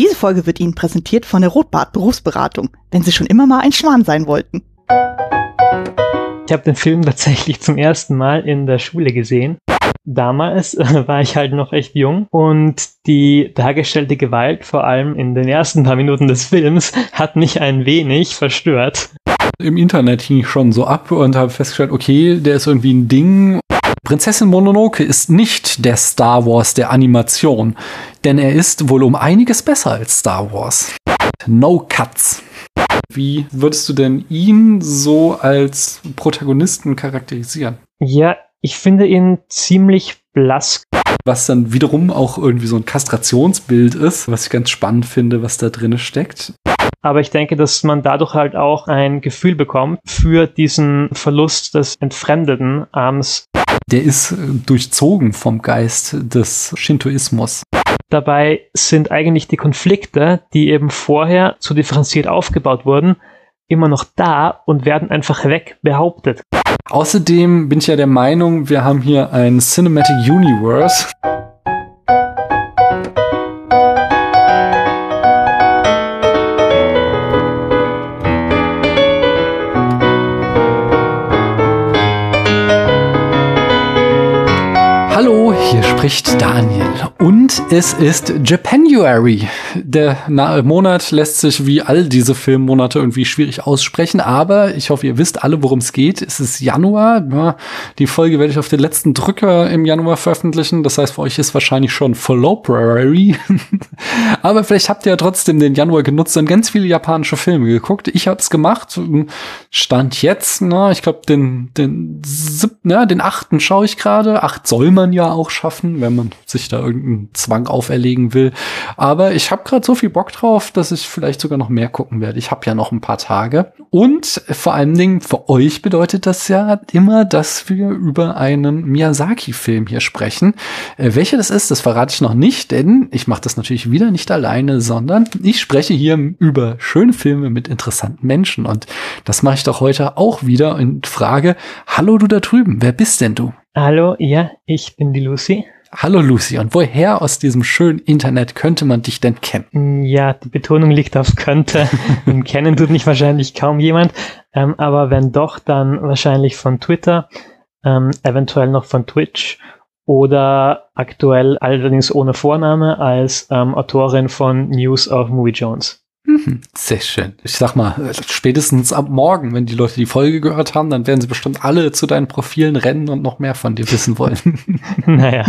Diese Folge wird Ihnen präsentiert von der Rotbart Berufsberatung, wenn Sie schon immer mal ein Schwan sein wollten. Ich habe den Film tatsächlich zum ersten Mal in der Schule gesehen. Damals äh, war ich halt noch echt jung und die dargestellte Gewalt, vor allem in den ersten paar Minuten des Films, hat mich ein wenig verstört. Im Internet hing ich schon so ab und habe festgestellt, okay, der ist irgendwie ein Ding. Prinzessin Mononoke ist nicht der Star Wars der Animation, denn er ist wohl um einiges besser als Star Wars. No Cuts. Wie würdest du denn ihn so als Protagonisten charakterisieren? Ja, ich finde ihn ziemlich blass. Was dann wiederum auch irgendwie so ein Kastrationsbild ist, was ich ganz spannend finde, was da drin steckt. Aber ich denke, dass man dadurch halt auch ein Gefühl bekommt für diesen Verlust des entfremdeten Arms. Der ist durchzogen vom Geist des Shintoismus. Dabei sind eigentlich die Konflikte, die eben vorher zu differenziert aufgebaut wurden, immer noch da und werden einfach weg behauptet. Außerdem bin ich ja der Meinung, wir haben hier ein Cinematic Universe. Spricht Daniel und es ist Japanuary. Der Monat lässt sich wie all diese Filmmonate irgendwie schwierig aussprechen, aber ich hoffe, ihr wisst alle, worum es geht. Es ist Januar. Ja, die Folge werde ich auf den letzten Drücker im Januar veröffentlichen. Das heißt, für euch ist wahrscheinlich schon February. aber vielleicht habt ihr ja trotzdem den Januar genutzt und ganz viele japanische Filme geguckt. Ich habe es gemacht. Stand jetzt, na, ich glaube, den, den siebten, ja, den achten schaue ich gerade. Acht soll man ja auch schaffen, wenn man sich da irgendeinen Zwang auferlegen will. Aber ich habe gerade so viel Bock drauf, dass ich vielleicht sogar noch mehr gucken werde. Ich habe ja noch ein paar Tage. Und vor allen Dingen für euch bedeutet das ja immer, dass wir über einen Miyazaki-Film hier sprechen. Äh, welcher das ist, das verrate ich noch nicht, denn ich mache das natürlich wieder nicht alleine, sondern ich spreche hier über schöne Filme mit interessanten Menschen. Und das mache ich doch heute auch wieder und frage, hallo du da drüben, wer bist denn du? Hallo, ja, ich bin die Lucy. Hallo Lucy, und woher aus diesem schönen Internet könnte man dich denn kennen? Ja, die Betonung liegt auf könnte. kennen tut mich wahrscheinlich kaum jemand, ähm, aber wenn doch, dann wahrscheinlich von Twitter, ähm, eventuell noch von Twitch oder aktuell allerdings ohne Vorname als ähm, Autorin von News of Movie Jones. Mhm, sehr schön. Ich sag mal, spätestens ab morgen, wenn die Leute die Folge gehört haben, dann werden sie bestimmt alle zu deinen Profilen rennen und noch mehr von dir wissen wollen. naja,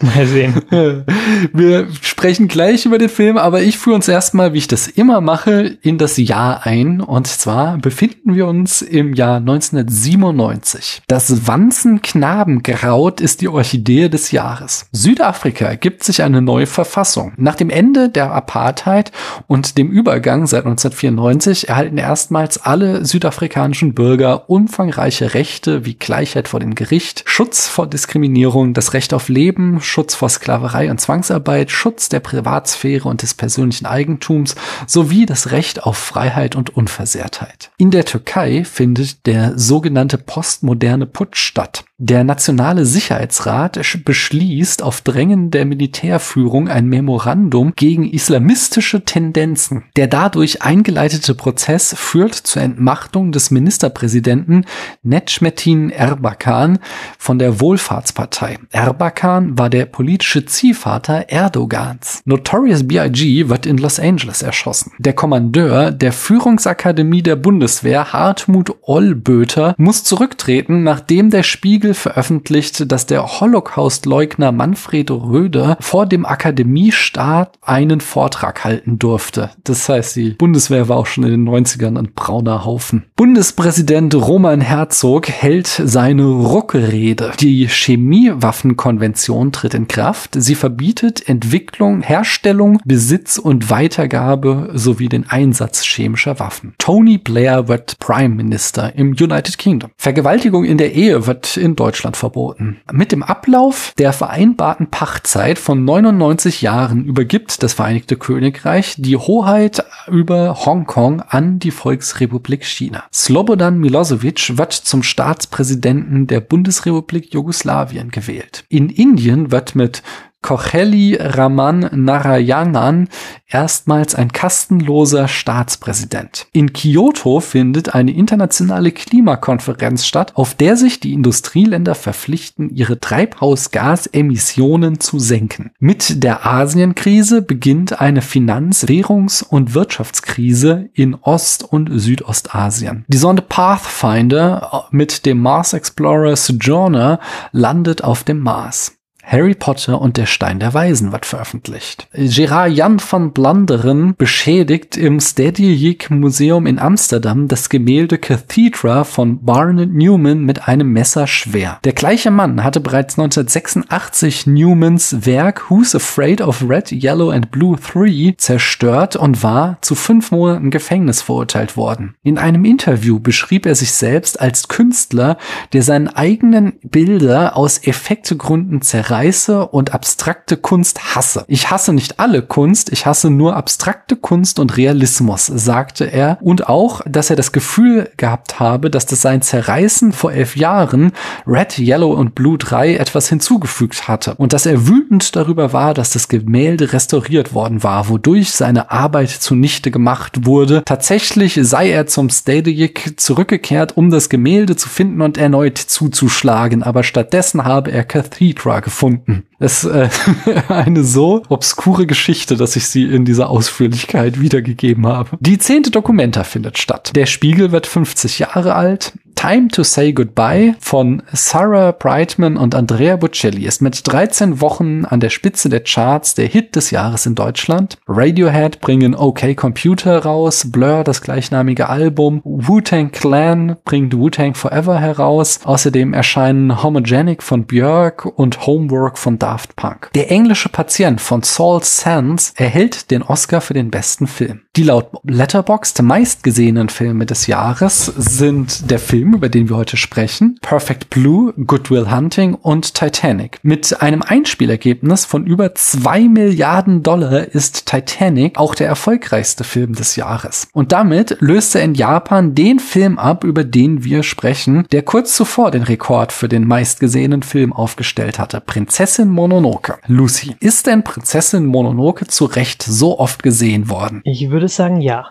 mal sehen. Wir sprechen gleich über den Film, aber ich führe uns erstmal, wie ich das immer mache, in das Jahr ein. Und zwar befinden wir uns im Jahr 1997. Das Wanzenknabenkraut ist die Orchidee des Jahres. Südafrika gibt sich eine neue Verfassung. Nach dem Ende der Apartheid und dem Über Übergang seit 1994 erhalten erstmals alle südafrikanischen Bürger umfangreiche Rechte wie Gleichheit vor dem Gericht, Schutz vor Diskriminierung, das Recht auf Leben, Schutz vor Sklaverei und Zwangsarbeit, Schutz der Privatsphäre und des persönlichen Eigentums sowie das Recht auf Freiheit und Unversehrtheit. In der Türkei findet der sogenannte postmoderne Putsch statt. Der Nationale Sicherheitsrat beschließt auf Drängen der Militärführung ein Memorandum gegen islamistische Tendenzen. Der dadurch eingeleitete Prozess führt zur Entmachtung des Ministerpräsidenten Necmettin Erbakan von der Wohlfahrtspartei. Erbakan war der politische Ziehvater Erdogans. Notorious B.I.G. wird in Los Angeles erschossen. Der Kommandeur der Führungsakademie der Bundeswehr, Hartmut Ollböter, muss zurücktreten, nachdem der Spiegel veröffentlicht, dass der Holocaust-Leugner Manfred Röder vor dem Akademiestaat einen Vortrag halten durfte. Das heißt, die Bundeswehr war auch schon in den 90ern ein brauner Haufen. Bundespräsident Roman Herzog hält seine Ruckrede. Die Chemiewaffenkonvention tritt in Kraft. Sie verbietet Entwicklung, Herstellung, Besitz und Weitergabe sowie den Einsatz chemischer Waffen. Tony Blair wird Prime Minister im United Kingdom. Vergewaltigung in der Ehe wird in Deutschland verboten. Mit dem Ablauf der vereinbarten Pachtzeit von 99 Jahren übergibt das Vereinigte Königreich die Hoheit über Hongkong an die Volksrepublik China. Slobodan Milosevic wird zum Staatspräsidenten der Bundesrepublik Jugoslawien gewählt. In Indien wird mit Kocheli Raman Narayanan erstmals ein kastenloser Staatspräsident. In Kyoto findet eine internationale Klimakonferenz statt, auf der sich die Industrieländer verpflichten, ihre Treibhausgasemissionen zu senken. Mit der Asienkrise beginnt eine Finanz-, Währungs- und Wirtschaftskrise in Ost- und Südostasien. Die Sonde Pathfinder mit dem Mars Explorer Sojourner landet auf dem Mars. Harry Potter und der Stein der Weisen wird veröffentlicht. Gerard Jan van Blanderen beschädigt im Stedelijk Museum in Amsterdam das Gemälde Cathedra von Barnett Newman mit einem Messer schwer. Der gleiche Mann hatte bereits 1986 Newmans Werk Who's Afraid of Red, Yellow and Blue 3 zerstört und war zu fünf Monaten Gefängnis verurteilt worden. In einem Interview beschrieb er sich selbst als Künstler, der seinen eigenen Bilder aus Effektegründen zerreißt zerreiße und abstrakte Kunst hasse. Ich hasse nicht alle Kunst, ich hasse nur abstrakte Kunst und Realismus, sagte er. Und auch, dass er das Gefühl gehabt habe, dass das sein Zerreißen vor elf Jahren Red, Yellow und Blue 3 etwas hinzugefügt hatte. Und dass er wütend darüber war, dass das Gemälde restauriert worden war, wodurch seine Arbeit zunichte gemacht wurde. Tatsächlich sei er zum Stadic zurückgekehrt, um das Gemälde zu finden und erneut zuzuschlagen, aber stattdessen habe er Cathedra gefunden gefunden. Es ist äh, eine so obskure Geschichte, dass ich sie in dieser Ausführlichkeit wiedergegeben habe. Die zehnte Dokumenta findet statt. Der Spiegel wird 50 Jahre alt. Time to Say Goodbye von Sarah Brightman und Andrea Bocelli ist mit 13 Wochen an der Spitze der Charts der Hit des Jahres in Deutschland. Radiohead bringen OK Computer raus, Blur das gleichnamige Album, Wu-Tang Clan bringt Wu-Tang Forever heraus. Außerdem erscheinen Homogenic von Björk und Homework von Daft Punk. Der englische Patient von Saul Sands erhält den Oscar für den besten Film. Die laut Letterboxd meistgesehenen Filme des Jahres sind der Film Film, über den wir heute sprechen, Perfect Blue, Goodwill Hunting und Titanic. Mit einem Einspielergebnis von über zwei Milliarden Dollar ist Titanic auch der erfolgreichste Film des Jahres. Und damit löste in Japan den Film ab, über den wir sprechen, der kurz zuvor den Rekord für den meistgesehenen Film aufgestellt hatte. Prinzessin Mononoke. Lucy, ist denn Prinzessin Mononoke zu Recht so oft gesehen worden? Ich würde sagen, ja.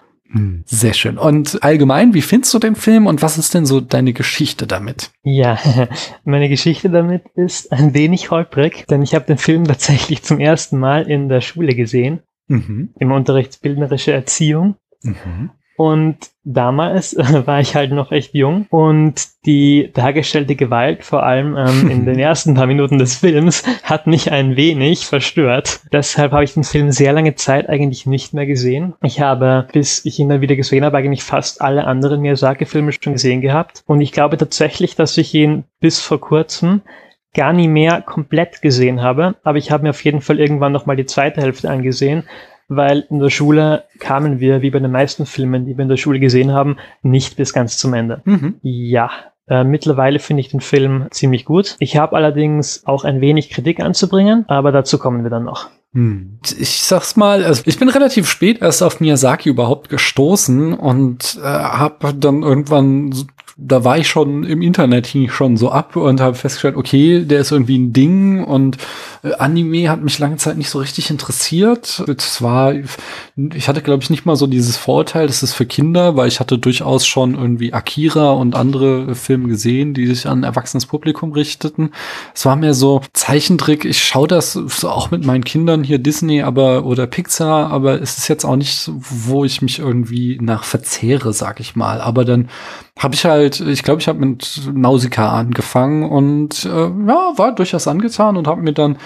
Sehr schön. Und allgemein, wie findest du den Film und was ist denn so deine Geschichte damit? Ja, meine Geschichte damit ist ein wenig holprig, denn ich habe den Film tatsächlich zum ersten Mal in der Schule gesehen, mhm. im Unterricht Bildnerische Erziehung. Mhm. Und damals war ich halt noch echt jung und die dargestellte Gewalt, vor allem ähm, in den ersten paar Minuten des Films, hat mich ein wenig verstört. Deshalb habe ich den Film sehr lange Zeit eigentlich nicht mehr gesehen. Ich habe, bis ich ihn dann wieder gesehen habe, eigentlich fast alle anderen Miyazaki-Filme schon gesehen gehabt. Und ich glaube tatsächlich, dass ich ihn bis vor kurzem gar nie mehr komplett gesehen habe, aber ich habe mir auf jeden Fall irgendwann nochmal die zweite Hälfte angesehen weil in der Schule kamen wir, wie bei den meisten Filmen, die wir in der Schule gesehen haben, nicht bis ganz zum Ende. Mhm. Ja, äh, mittlerweile finde ich den Film ziemlich gut. Ich habe allerdings auch ein wenig Kritik anzubringen, aber dazu kommen wir dann noch. Hm. Ich sag's mal, also ich bin relativ spät erst auf Miyazaki überhaupt gestoßen und äh, habe dann irgendwann da war ich schon im Internet hing ich schon so ab und habe festgestellt, okay, der ist irgendwie ein Ding und äh, Anime hat mich lange Zeit nicht so richtig interessiert. Es war, ich hatte glaube ich nicht mal so dieses Vorteil, das ist für Kinder, weil ich hatte durchaus schon irgendwie Akira und andere Filme gesehen, die sich an ein erwachsenes Publikum richteten. Es war mehr so Zeichentrick. Ich schaue das so auch mit meinen Kindern hier Disney, aber oder Pixar, aber es ist jetzt auch nicht, wo ich mich irgendwie nach verzehre, sag ich mal. Aber dann habe ich halt, ich glaube, ich habe mit Nausicaa angefangen und äh, ja, war durchaus angetan und habe mir dann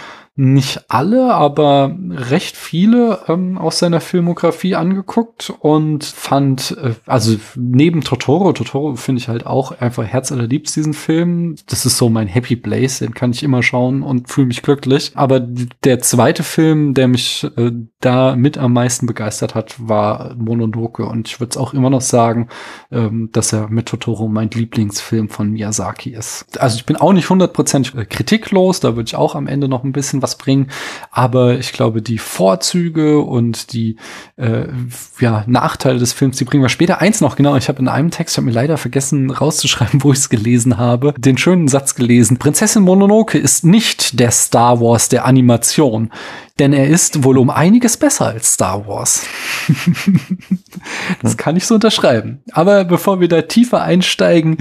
nicht alle, aber recht viele ähm, aus seiner Filmografie angeguckt und fand, äh, also neben Totoro, Totoro finde ich halt auch einfach herzallerliebst diesen Film. Das ist so mein Happy Place, den kann ich immer schauen und fühle mich glücklich. Aber der zweite Film, der mich äh, da mit am meisten begeistert hat, war Mononoke und ich würde es auch immer noch sagen, ähm, dass er mit Totoro mein Lieblingsfilm von Miyazaki ist. Also ich bin auch nicht hundertprozentig kritiklos, da würde ich auch am Ende noch ein bisschen was was bringen. Aber ich glaube, die Vorzüge und die äh, ja, Nachteile des Films, die bringen wir später. Eins noch, genau, ich habe in einem Text, ich habe mir leider vergessen rauszuschreiben, wo ich es gelesen habe, den schönen Satz gelesen. Prinzessin Mononoke ist nicht der Star Wars der Animation denn er ist wohl um einiges besser als Star Wars. das kann ich so unterschreiben. Aber bevor wir da tiefer einsteigen,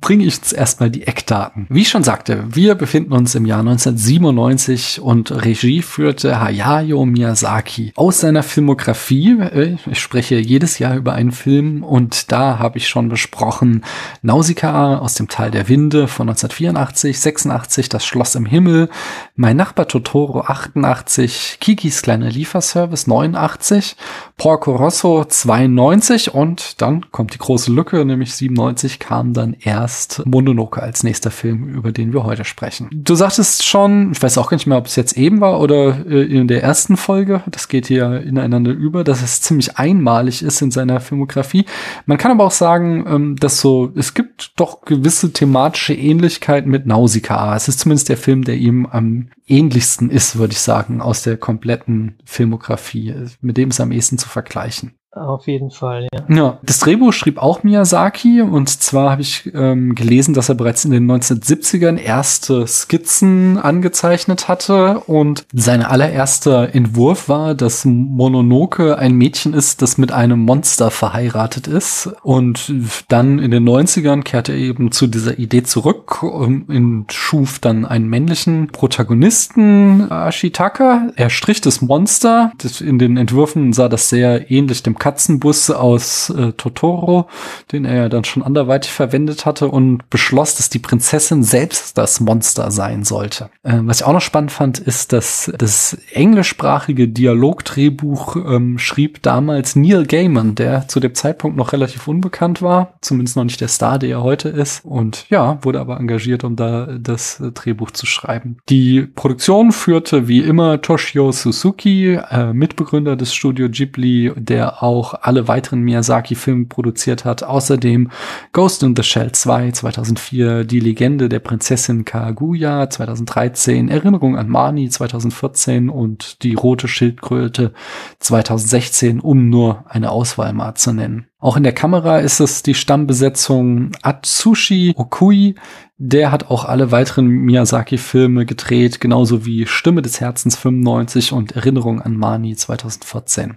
bringe ich uns erstmal die Eckdaten. Wie ich schon sagte, wir befinden uns im Jahr 1997 und Regie führte Hayao Miyazaki. Aus seiner Filmografie, äh, ich spreche jedes Jahr über einen Film und da habe ich schon besprochen Nausicaa aus dem Tal der Winde von 1984, 86 Das Schloss im Himmel, Mein Nachbar Totoro 88, Kikis kleiner Lieferservice 89, Porco Rosso 92 und dann kommt die große Lücke, nämlich 97 kam dann erst Mononoke als nächster Film, über den wir heute sprechen. Du sagtest schon, ich weiß auch gar nicht mehr, ob es jetzt eben war oder äh, in der ersten Folge, das geht hier ineinander über, dass es ziemlich einmalig ist in seiner Filmografie. Man kann aber auch sagen, ähm, dass so, es gibt doch gewisse thematische Ähnlichkeiten mit Nausicaa. Es ist zumindest der Film, der ihm am ähnlichsten ist, würde ich sagen, aus der kompletten Filmografie. Mit dem ist am ehesten zu vergleichen. Auf jeden Fall, ja. Ja, das Drehbuch schrieb auch Miyazaki und zwar habe ich ähm, gelesen, dass er bereits in den 1970ern erste Skizzen angezeichnet hatte und sein allererster Entwurf war, dass Mononoke ein Mädchen ist, das mit einem Monster verheiratet ist und dann in den 90ern kehrte er eben zu dieser Idee zurück und schuf dann einen männlichen Protagonisten, Ashitaka. Er strich das Monster. in den Entwürfen sah das sehr ähnlich dem Katzenbus aus äh, Totoro, den er ja dann schon anderweitig verwendet hatte und beschloss, dass die Prinzessin selbst das Monster sein sollte. Äh, was ich auch noch spannend fand, ist, dass das englischsprachige Dialogdrehbuch ähm, schrieb damals Neil Gaiman, der zu dem Zeitpunkt noch relativ unbekannt war, zumindest noch nicht der Star, der er heute ist. Und ja, wurde aber engagiert, um da das Drehbuch zu schreiben. Die Produktion führte wie immer Toshio Suzuki, äh, Mitbegründer des Studio Ghibli, der auch auch alle weiteren Miyazaki-Filme produziert hat. Außerdem Ghost in the Shell 2 2004, Die Legende der Prinzessin Kaguya 2013, Erinnerung an Mani 2014 und Die rote Schildkröte 2016, um nur eine Auswahl mal zu nennen. Auch in der Kamera ist es die Stammbesetzung Atsushi Okui. Der hat auch alle weiteren Miyazaki-Filme gedreht, genauso wie Stimme des Herzens 95 und Erinnerung an Mani 2014.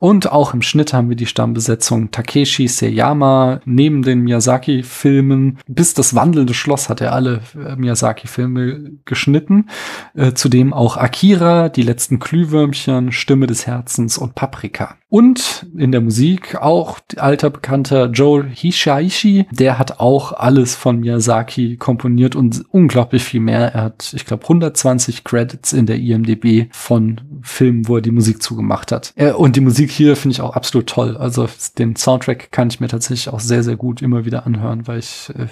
Und auch im Schnitt haben wir die Stammbesetzung Takeshi Seyama. Neben den Miyazaki-Filmen bis das wandelnde Schloss hat er alle äh, Miyazaki-Filme geschnitten. Äh, zudem auch Akira, die letzten Glühwürmchen, Stimme des Herzens und Paprika. Und in der Musik auch alter bekannter Joe Hishaishi. Der hat auch alles von Miyazaki komponiert und unglaublich viel mehr. Er hat, ich glaube, 120 Credits in der IMDb von Filmen, wo er die Musik zugemacht hat. Äh, und die Musik hier finde ich auch absolut toll. Also den Soundtrack kann ich mir tatsächlich auch sehr, sehr gut immer wieder anhören, weil ich, äh,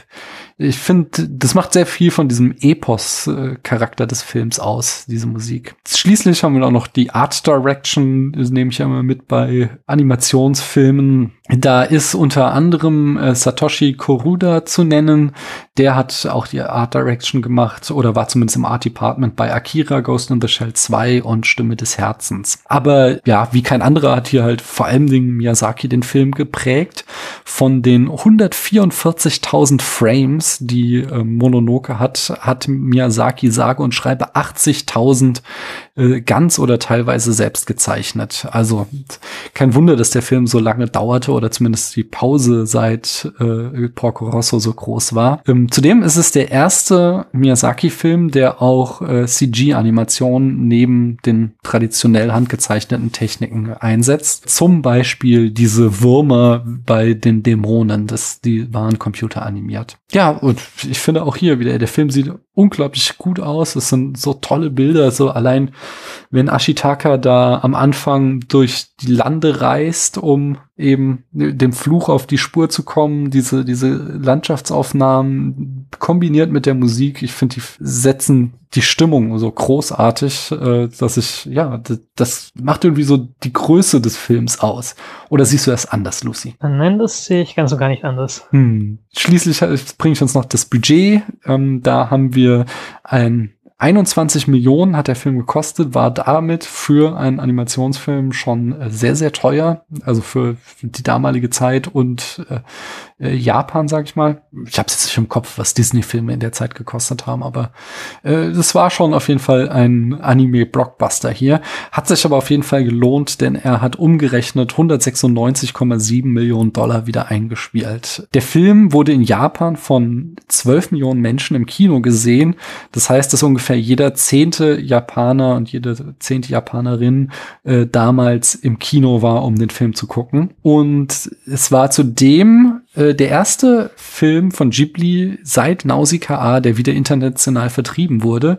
ich finde, das macht sehr viel von diesem Epos-Charakter des Films aus, diese Musik. Schließlich haben wir auch noch die Art Direction, nehme ich ja immer mit bei Animationsfilmen. Da ist unter anderem äh, Satoshi Koruda zu nennen. Der hat auch die Art Direction gemacht oder war zumindest im Art Department bei Akira, Ghost in the Shell 2 und Stimme des Herzens. Aber ja, wie kein anderer hat hier halt vor allem Dingen Miyazaki den Film geprägt. Von den 144.000 Frames, die äh, Mononoke hat, hat Miyazaki sage und schreibe 80.000 äh, ganz oder teilweise selbst gezeichnet. Also kein Wunder, dass der Film so lange dauerte oder zumindest die Pause seit äh, Porco Rosso so groß war. Ähm, zudem ist es der erste Miyazaki-Film, der auch äh, CG-Animationen neben den traditionell handgezeichneten Techniken einsetzt. Zum Beispiel diese Würmer bei den Dämonen, das, die waren computeranimiert. Ja, und ich finde auch hier wieder, der Film sieht unglaublich gut aus. Es sind so tolle Bilder, so allein wenn Ashitaka da am Anfang durch die Lande reist, um eben dem Fluch auf die Spur zu kommen, diese, diese Landschaftsaufnahmen kombiniert mit der Musik, ich finde, die setzen die Stimmung so großartig, äh, dass ich, ja, das macht irgendwie so die Größe des Films aus. Oder siehst du das anders, Lucy? Nein, das sehe ich ganz und gar nicht anders. Hm. Schließlich bringe ich uns noch das Budget. Ähm, da haben wir ein 21 Millionen hat der Film gekostet, war damit für einen Animationsfilm schon äh, sehr, sehr teuer. Also für die damalige Zeit und äh, äh, Japan, sag ich mal. Ich habe jetzt nicht im Kopf, was Disney-Filme in der Zeit gekostet haben, aber äh, das war schon auf jeden Fall ein Anime-Blockbuster hier. Hat sich aber auf jeden Fall gelohnt, denn er hat umgerechnet 196,7 Millionen Dollar wieder eingespielt. Der Film wurde in Japan von 12 Millionen Menschen im Kino gesehen. Das heißt, dass ungefähr jeder zehnte Japaner und jede zehnte Japanerin äh, damals im Kino war, um den Film zu gucken. Und es war zudem äh, der erste Film von Ghibli seit Nausicaa, der wieder international vertrieben wurde.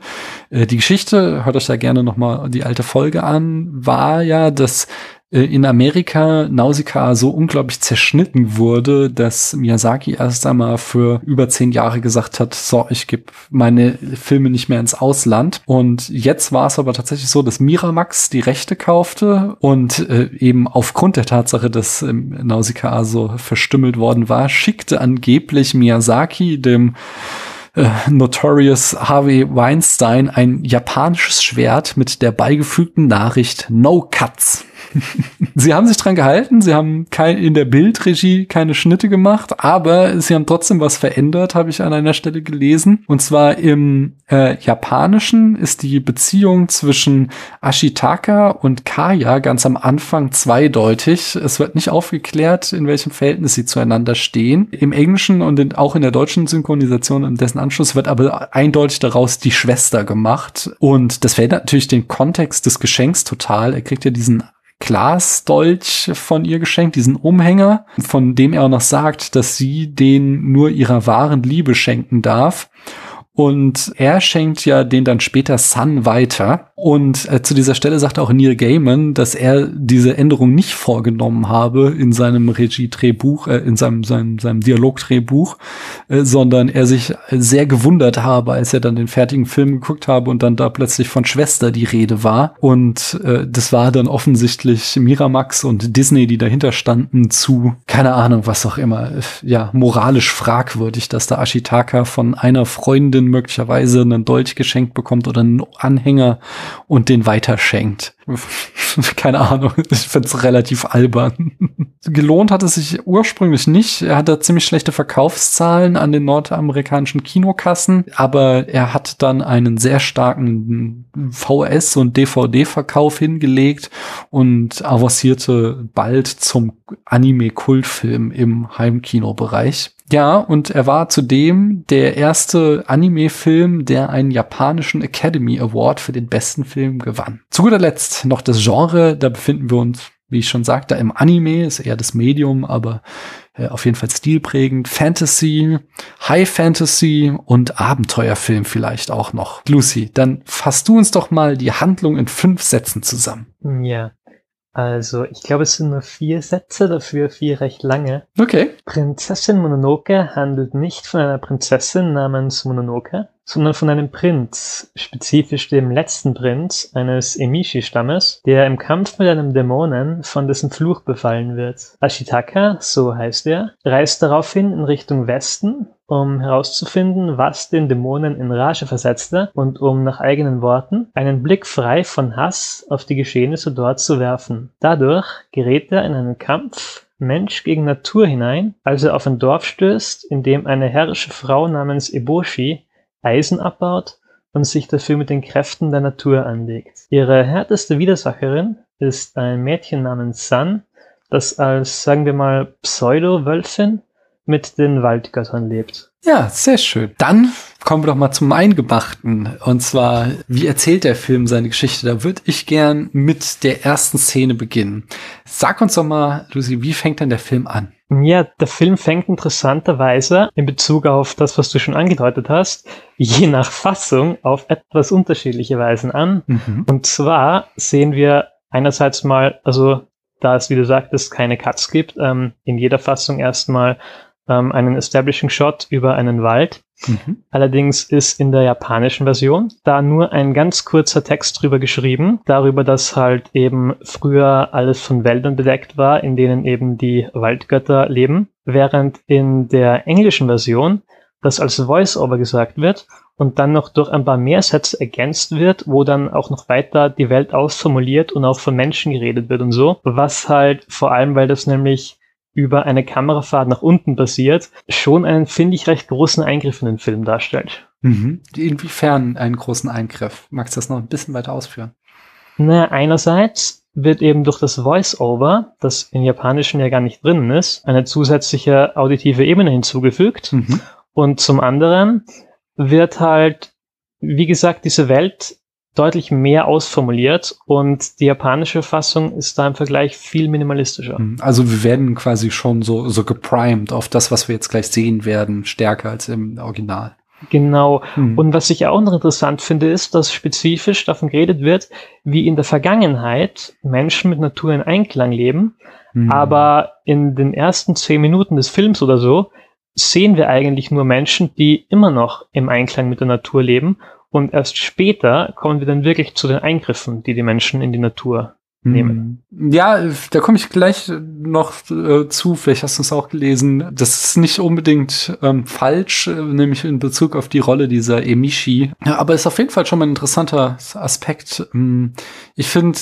Äh, die Geschichte, hört euch da gerne noch mal die alte Folge an, war ja, dass in Amerika Nausicaa so unglaublich zerschnitten wurde, dass Miyazaki erst einmal für über zehn Jahre gesagt hat, so, ich gebe meine Filme nicht mehr ins Ausland. Und jetzt war es aber tatsächlich so, dass Miramax die Rechte kaufte und äh, eben aufgrund der Tatsache, dass ähm, Nausicaa so verstümmelt worden war, schickte angeblich Miyazaki dem äh, Notorious Harvey Weinstein ein japanisches Schwert mit der beigefügten Nachricht No Cuts sie haben sich dran gehalten, sie haben kein, in der Bildregie keine Schnitte gemacht, aber sie haben trotzdem was verändert, habe ich an einer Stelle gelesen. Und zwar im äh, Japanischen ist die Beziehung zwischen Ashitaka und Kaya ganz am Anfang zweideutig. Es wird nicht aufgeklärt, in welchem Verhältnis sie zueinander stehen. Im Englischen und in, auch in der deutschen Synchronisation und dessen Anschluss wird aber eindeutig daraus die Schwester gemacht. Und das verändert natürlich den Kontext des Geschenks total. Er kriegt ja diesen Glasdolch von ihr geschenkt, diesen Umhänger, von dem er auch noch sagt, dass sie den nur ihrer wahren Liebe schenken darf. Und er schenkt ja den dann später Sun weiter. Und äh, zu dieser Stelle sagt auch Neil Gaiman, dass er diese Änderung nicht vorgenommen habe in seinem Regiedrehbuch, äh, in seinem, seinem, seinem Dialogdrehbuch, äh, sondern er sich sehr gewundert habe, als er dann den fertigen Film geguckt habe und dann da plötzlich von Schwester die Rede war. Und äh, das war dann offensichtlich Miramax und Disney, die dahinter standen, zu, keine Ahnung, was auch immer, ja, moralisch fragwürdig, dass da Ashitaka von einer Freundin möglicherweise einen Dolch geschenkt bekommt oder einen Anhänger und den weiterschenkt. Keine Ahnung, ich finde es relativ albern. Gelohnt hat es sich ursprünglich nicht. Er hatte ziemlich schlechte Verkaufszahlen an den nordamerikanischen Kinokassen, aber er hat dann einen sehr starken VS- und DVD-Verkauf hingelegt und avancierte bald zum Anime-Kultfilm im Heimkinobereich. Ja, und er war zudem der erste Anime-Film, der einen japanischen Academy Award für den besten Film gewann. Zu guter Letzt noch das Genre, da befinden wir uns, wie ich schon sagte, im Anime, ist eher das Medium, aber äh, auf jeden Fall stilprägend. Fantasy, High Fantasy und Abenteuerfilm vielleicht auch noch. Lucy, dann fasst du uns doch mal die Handlung in fünf Sätzen zusammen. Ja, also, ich glaube, es sind nur vier Sätze, dafür vier recht lange. Okay. Prinzessin Mononoke handelt nicht von einer Prinzessin namens Mononoke, sondern von einem Prinz, spezifisch dem letzten Prinz eines Emishi-Stammes, der im Kampf mit einem Dämonen von dessen Fluch befallen wird. Ashitaka, so heißt er, reist daraufhin in Richtung Westen, um herauszufinden, was den Dämonen in Rage versetzte und um nach eigenen Worten einen Blick frei von Hass auf die Geschehnisse dort zu werfen. Dadurch gerät er in einen Kampf Mensch gegen Natur hinein, als er auf ein Dorf stößt, in dem eine herrische Frau namens Eboshi Eisen abbaut und sich dafür mit den Kräften der Natur anlegt. Ihre härteste Widersacherin ist ein Mädchen namens San, das als, sagen wir mal, Pseudo-Wölfin mit den Waldgöttern lebt. Ja, sehr schön. Dann kommen wir doch mal zum Eingemachten. Und zwar, wie erzählt der Film seine Geschichte? Da würde ich gern mit der ersten Szene beginnen. Sag uns doch mal, Lucy, wie fängt denn der Film an? Ja, der Film fängt interessanterweise in Bezug auf das, was du schon angedeutet hast, je nach Fassung auf etwas unterschiedliche Weisen an. Mhm. Und zwar sehen wir einerseits mal, also da es, wie du sagtest, keine Cuts gibt, ähm, in jeder Fassung erstmal ähm, einen Establishing Shot über einen Wald. Mhm. Allerdings ist in der japanischen Version da nur ein ganz kurzer Text drüber geschrieben, darüber, dass halt eben früher alles von Wäldern bedeckt war, in denen eben die Waldgötter leben, während in der englischen Version das als Voice-Over gesagt wird und dann noch durch ein paar mehr Sätze ergänzt wird, wo dann auch noch weiter die Welt ausformuliert und auch von Menschen geredet wird und so, was halt vor allem, weil das nämlich über eine Kamerafahrt nach unten basiert, schon einen, finde ich, recht großen Eingriff in den Film darstellt. Mhm. Inwiefern einen großen Eingriff? Magst du das noch ein bisschen weiter ausführen? Na, einerseits wird eben durch das Voice-Over, das in Japanischen ja gar nicht drinnen ist, eine zusätzliche auditive Ebene hinzugefügt. Mhm. Und zum anderen wird halt, wie gesagt, diese Welt deutlich mehr ausformuliert und die japanische Fassung ist da im Vergleich viel minimalistischer. Mhm. Also wir werden quasi schon so, so geprimed auf das, was wir jetzt gleich sehen werden, stärker als im Original. Genau. Mhm. Und was ich auch noch interessant finde, ist, dass spezifisch davon geredet wird, wie in der Vergangenheit Menschen mit Natur in Einklang leben. Mhm. Aber in den ersten zehn Minuten des Films oder so sehen wir eigentlich nur Menschen, die immer noch im Einklang mit der Natur leben. Und erst später kommen wir dann wirklich zu den Eingriffen, die die Menschen in die Natur nehmen. Hm. Ja, da komme ich gleich noch äh, zu. Vielleicht hast du es auch gelesen. Das ist nicht unbedingt ähm, falsch, äh, nämlich in Bezug auf die Rolle dieser Emishi. Ja, aber ist auf jeden Fall schon mal ein interessanter Aspekt. Ähm, ich finde,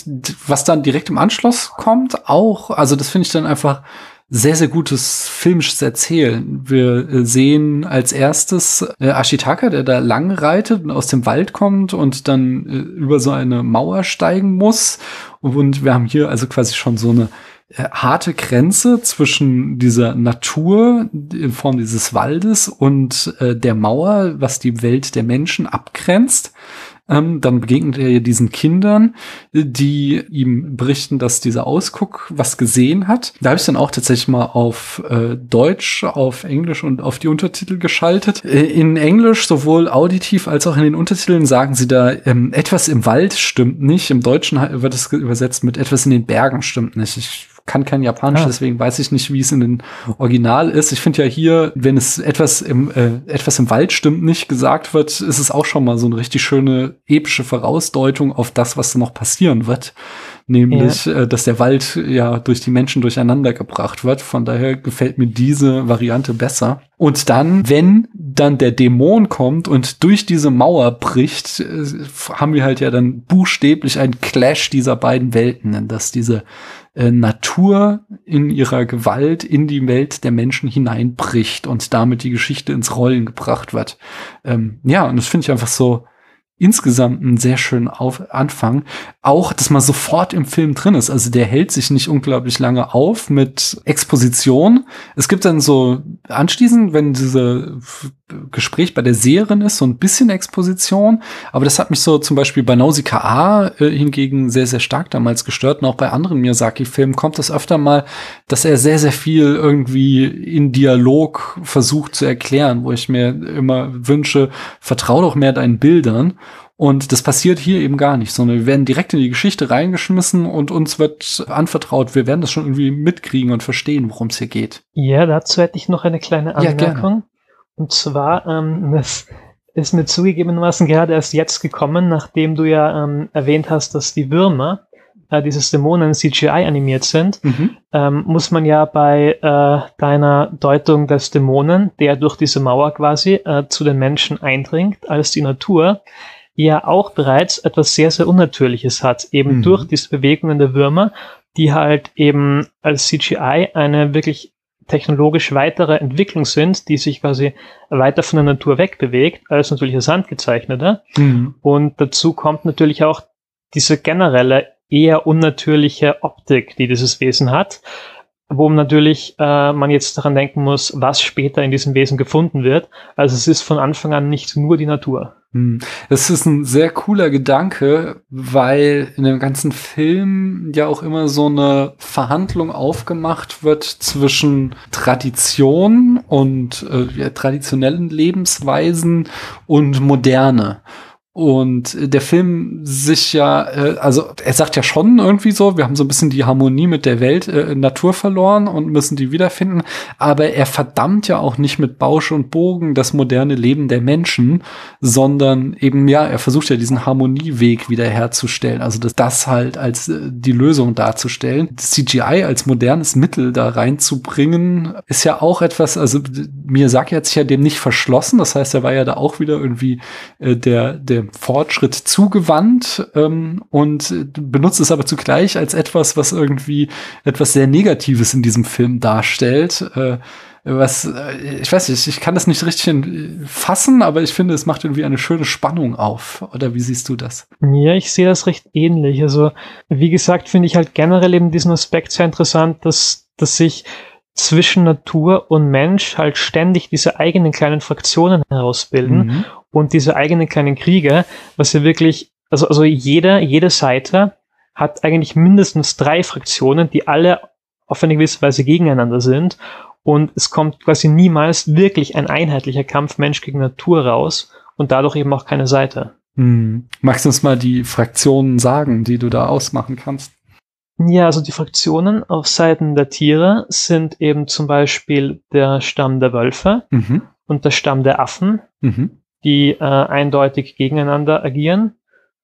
was dann direkt im Anschluss kommt, auch, also das finde ich dann einfach sehr, sehr gutes filmisches Erzählen. Wir äh, sehen als erstes äh, Ashitaka, der da lang reitet und aus dem Wald kommt und dann äh, über so eine Mauer steigen muss. Und wir haben hier also quasi schon so eine äh, harte Grenze zwischen dieser Natur in Form dieses Waldes und äh, der Mauer, was die Welt der Menschen abgrenzt. Ähm, dann begegnet er diesen Kindern, die ihm berichten, dass dieser Ausguck was gesehen hat. Da habe ich dann auch tatsächlich mal auf äh, Deutsch, auf Englisch und auf die Untertitel geschaltet. Äh, in Englisch, sowohl auditiv als auch in den Untertiteln, sagen sie da, ähm, etwas im Wald stimmt nicht. Im Deutschen wird es übersetzt mit etwas in den Bergen stimmt nicht. Ich kann kein Japanisch, ah. deswegen weiß ich nicht, wie es in den Original ist. Ich finde ja hier, wenn es etwas im, äh, etwas im Wald stimmt nicht gesagt wird, ist es auch schon mal so eine richtig schöne epische Vorausdeutung auf das, was noch passieren wird. Nämlich, ja. äh, dass der Wald ja durch die Menschen durcheinander gebracht wird. Von daher gefällt mir diese Variante besser. Und dann, wenn dann der Dämon kommt und durch diese Mauer bricht, äh, haben wir halt ja dann buchstäblich einen Clash dieser beiden Welten, dass diese äh, Natur in ihrer Gewalt in die Welt der Menschen hineinbricht und damit die Geschichte ins Rollen gebracht wird. Ähm, ja, und das finde ich einfach so insgesamt einen sehr schönen Auf Anfang. Auch, dass man sofort im Film drin ist. Also der hält sich nicht unglaublich lange auf mit Exposition. Es gibt dann so anschließend, wenn diese Gespräch bei der Seherin ist, so ein bisschen Exposition. Aber das hat mich so zum Beispiel bei Nausicaa äh, hingegen sehr, sehr stark damals gestört. Und auch bei anderen Miyazaki-Filmen kommt es öfter mal, dass er sehr, sehr viel irgendwie in Dialog versucht zu erklären, wo ich mir immer wünsche, vertrau doch mehr deinen Bildern. Und das passiert hier eben gar nicht, sondern wir werden direkt in die Geschichte reingeschmissen und uns wird anvertraut, wir werden das schon irgendwie mitkriegen und verstehen, worum es hier geht. Ja, dazu hätte ich noch eine kleine Anmerkung. Ja, und zwar, ähm, das ist mir zugegebenermaßen gerade erst jetzt gekommen, nachdem du ja ähm, erwähnt hast, dass die Würmer, äh, dieses Dämonen CGI animiert sind, mhm. ähm, muss man ja bei äh, deiner Deutung des Dämonen, der durch diese Mauer quasi äh, zu den Menschen eindringt, als die Natur, ja auch bereits etwas sehr, sehr Unnatürliches hat, eben mhm. durch diese Bewegungen der Würmer, die halt eben als CGI eine wirklich technologisch weitere Entwicklung sind, die sich quasi weiter von der Natur wegbewegt, als natürlich das Handgezeichnete. Mhm. Und dazu kommt natürlich auch diese generelle eher unnatürliche Optik, die dieses Wesen hat wo natürlich äh, man jetzt daran denken muss, was später in diesem Wesen gefunden wird. Also es ist von Anfang an nicht nur die Natur. Hm. Das ist ein sehr cooler Gedanke, weil in dem ganzen Film ja auch immer so eine Verhandlung aufgemacht wird zwischen Tradition und äh, ja, traditionellen Lebensweisen und Moderne. Und der Film sich ja, äh, also er sagt ja schon irgendwie so, wir haben so ein bisschen die Harmonie mit der Welt, äh, Natur verloren und müssen die wiederfinden. Aber er verdammt ja auch nicht mit Bausch und Bogen das moderne Leben der Menschen, sondern eben, ja, er versucht ja diesen Harmonieweg wiederherzustellen. Also das, das halt als äh, die Lösung darzustellen. Das CGI als modernes Mittel da reinzubringen, ist ja auch etwas, also Miyazaki hat sich ja dem nicht verschlossen. Das heißt, er war ja da auch wieder irgendwie äh, der, der Fortschritt zugewandt ähm, und benutzt es aber zugleich als etwas, was irgendwie etwas sehr Negatives in diesem Film darstellt. Äh, was, äh, ich weiß nicht, ich kann das nicht richtig fassen, aber ich finde, es macht irgendwie eine schöne Spannung auf. Oder wie siehst du das? Ja, ich sehe das recht ähnlich. Also, wie gesagt, finde ich halt generell eben diesen Aspekt sehr interessant, dass, dass sich zwischen Natur und Mensch halt ständig diese eigenen kleinen Fraktionen herausbilden mhm und diese eigenen kleinen Kriege, was ja wirklich, also, also jeder, jede Seite hat eigentlich mindestens drei Fraktionen, die alle auf eine gewisse Weise gegeneinander sind. Und es kommt quasi niemals wirklich ein einheitlicher Kampf Mensch gegen Natur raus und dadurch eben auch keine Seite. Hm. Magst du uns mal die Fraktionen sagen, die du da ausmachen kannst? Ja, also die Fraktionen auf Seiten der Tiere sind eben zum Beispiel der Stamm der Wölfe mhm. und der Stamm der Affen. Mhm die äh, eindeutig gegeneinander agieren.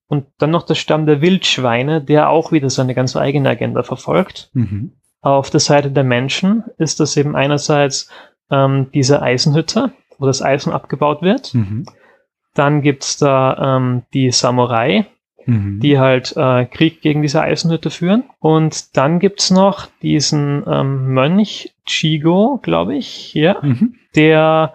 Und dann noch der Stamm der Wildschweine, der auch wieder seine ganz eigene Agenda verfolgt. Mhm. Auf der Seite der Menschen ist das eben einerseits ähm, diese Eisenhütte, wo das Eisen abgebaut wird. Mhm. Dann gibt's da ähm, die Samurai, mhm. die halt äh, Krieg gegen diese Eisenhütte führen. Und dann gibt's noch diesen ähm, Mönch Chigo, glaube ich, ja, mhm. der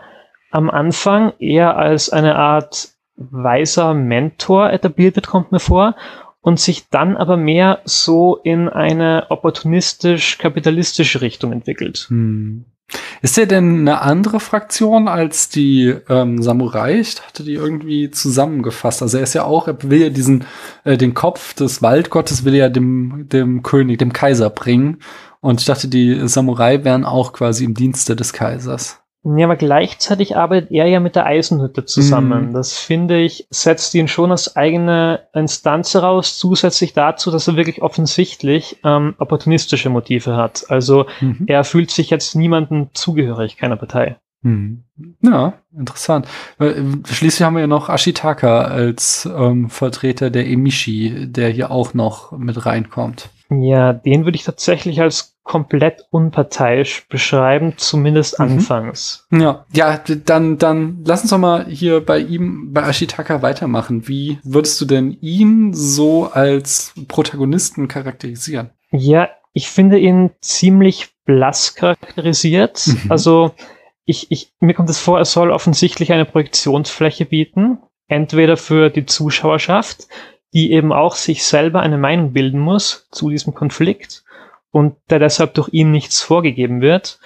am Anfang eher als eine Art weiser Mentor etabliert wird, kommt mir vor, und sich dann aber mehr so in eine opportunistisch-kapitalistische Richtung entwickelt. Hm. Ist er denn eine andere Fraktion als die ähm, Samurai? Ich dachte, die irgendwie zusammengefasst. Also er ist ja auch, er will ja diesen, äh, den Kopf des Waldgottes will er ja dem, dem König, dem Kaiser bringen. Und ich dachte, die Samurai wären auch quasi im Dienste des Kaisers. Ja, aber gleichzeitig arbeitet er ja mit der Eisenhütte zusammen. Mhm. Das finde ich, setzt ihn schon als eigene Instanz heraus, zusätzlich dazu, dass er wirklich offensichtlich ähm, opportunistische Motive hat. Also mhm. er fühlt sich jetzt niemandem zugehörig, keiner Partei. Mhm. Ja, interessant. Äh, schließlich haben wir ja noch Ashitaka als ähm, Vertreter der Emishi, der hier auch noch mit reinkommt. Ja, den würde ich tatsächlich als komplett unparteiisch beschreiben, zumindest mhm. anfangs. Ja, ja, dann, dann lass uns doch mal hier bei ihm, bei Ashitaka weitermachen. Wie würdest du denn ihn so als Protagonisten charakterisieren? Ja, ich finde ihn ziemlich blass charakterisiert. Mhm. Also, ich, ich, mir kommt es vor, er soll offensichtlich eine Projektionsfläche bieten. Entweder für die Zuschauerschaft, die eben auch sich selber eine Meinung bilden muss zu diesem Konflikt und der deshalb durch ihn nichts vorgegeben wird.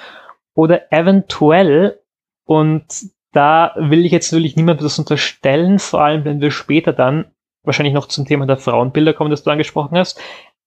Oder eventuell, und da will ich jetzt natürlich niemandem das unterstellen, vor allem wenn wir später dann wahrscheinlich noch zum Thema der Frauenbilder kommen, das du angesprochen hast,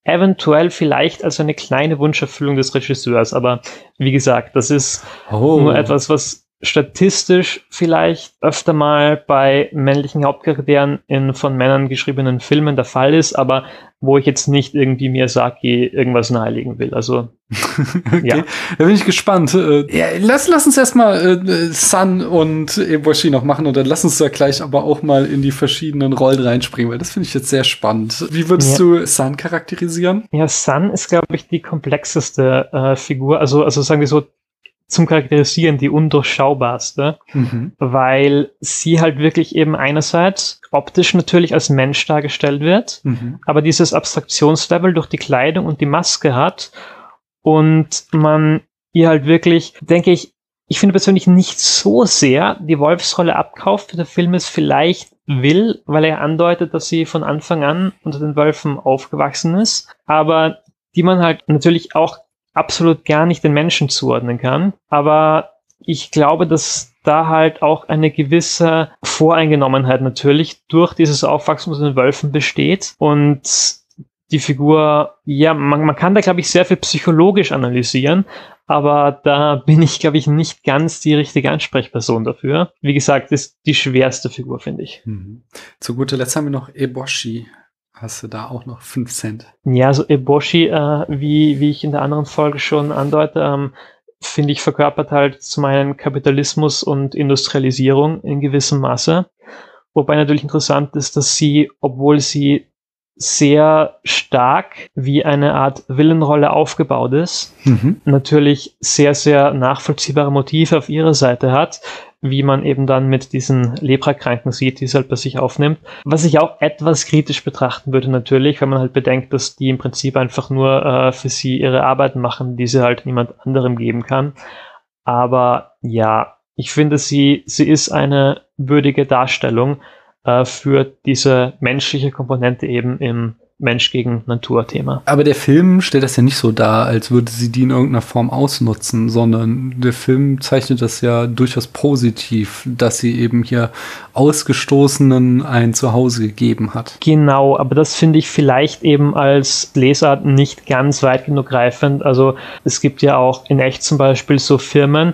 eventuell vielleicht als eine kleine Wunscherfüllung des Regisseurs, aber wie gesagt, das ist oh. nur etwas, was statistisch vielleicht öfter mal bei männlichen Hauptcharakteren in von Männern geschriebenen Filmen der Fall ist, aber wo ich jetzt nicht irgendwie Miyazaki irgendwas nahelegen will. Also okay. ja. Da bin ich gespannt. Äh, ja, lass, lass uns erstmal äh, Sun und Eboshi noch machen und dann lass uns da gleich aber auch mal in die verschiedenen Rollen reinspringen, weil das finde ich jetzt sehr spannend. Wie würdest ja. du Sun charakterisieren? Ja, Sun ist, glaube ich, die komplexeste äh, Figur. Also, also sagen wir so, zum Charakterisieren die undurchschaubarste, mhm. weil sie halt wirklich eben einerseits optisch natürlich als Mensch dargestellt wird, mhm. aber dieses Abstraktionslevel durch die Kleidung und die Maske hat und man ihr halt wirklich, denke ich, ich finde persönlich nicht so sehr die Wolfsrolle abkauft, der Film es vielleicht will, weil er andeutet, dass sie von Anfang an unter den Wölfen aufgewachsen ist, aber die man halt natürlich auch absolut gar nicht den Menschen zuordnen kann. Aber ich glaube, dass da halt auch eine gewisse Voreingenommenheit natürlich durch dieses Aufwachsen mit den Wölfen besteht und die Figur, ja, man, man kann da, glaube ich, sehr viel psychologisch analysieren, aber da bin ich, glaube ich, nicht ganz die richtige Ansprechperson dafür. Wie gesagt, ist die schwerste Figur, finde ich. Mhm. Zu guter Letzt haben wir noch Eboshi. Hast du da auch noch 5 Cent? Ja, also Eboshi, äh, wie, wie ich in der anderen Folge schon andeute, ähm, finde ich, verkörpert halt zum einen Kapitalismus und Industrialisierung in gewissem Maße. Wobei natürlich interessant ist, dass sie, obwohl sie sehr stark wie eine Art Villenrolle aufgebaut ist, mhm. natürlich sehr, sehr nachvollziehbare Motive auf ihrer Seite hat, wie man eben dann mit diesen Leprakranken sieht, die es halt bei sich aufnimmt. Was ich auch etwas kritisch betrachten würde natürlich, wenn man halt bedenkt, dass die im Prinzip einfach nur äh, für sie ihre Arbeiten machen, die sie halt niemand anderem geben kann. Aber ja, ich finde, sie, sie ist eine würdige Darstellung äh, für diese menschliche Komponente eben im Mensch gegen Natur-Thema. Aber der Film stellt das ja nicht so dar, als würde sie die in irgendeiner Form ausnutzen, sondern der Film zeichnet das ja durchaus positiv, dass sie eben hier Ausgestoßenen ein Zuhause gegeben hat. Genau, aber das finde ich vielleicht eben als Leser nicht ganz weit genug greifend. Also es gibt ja auch in echt zum Beispiel so Firmen,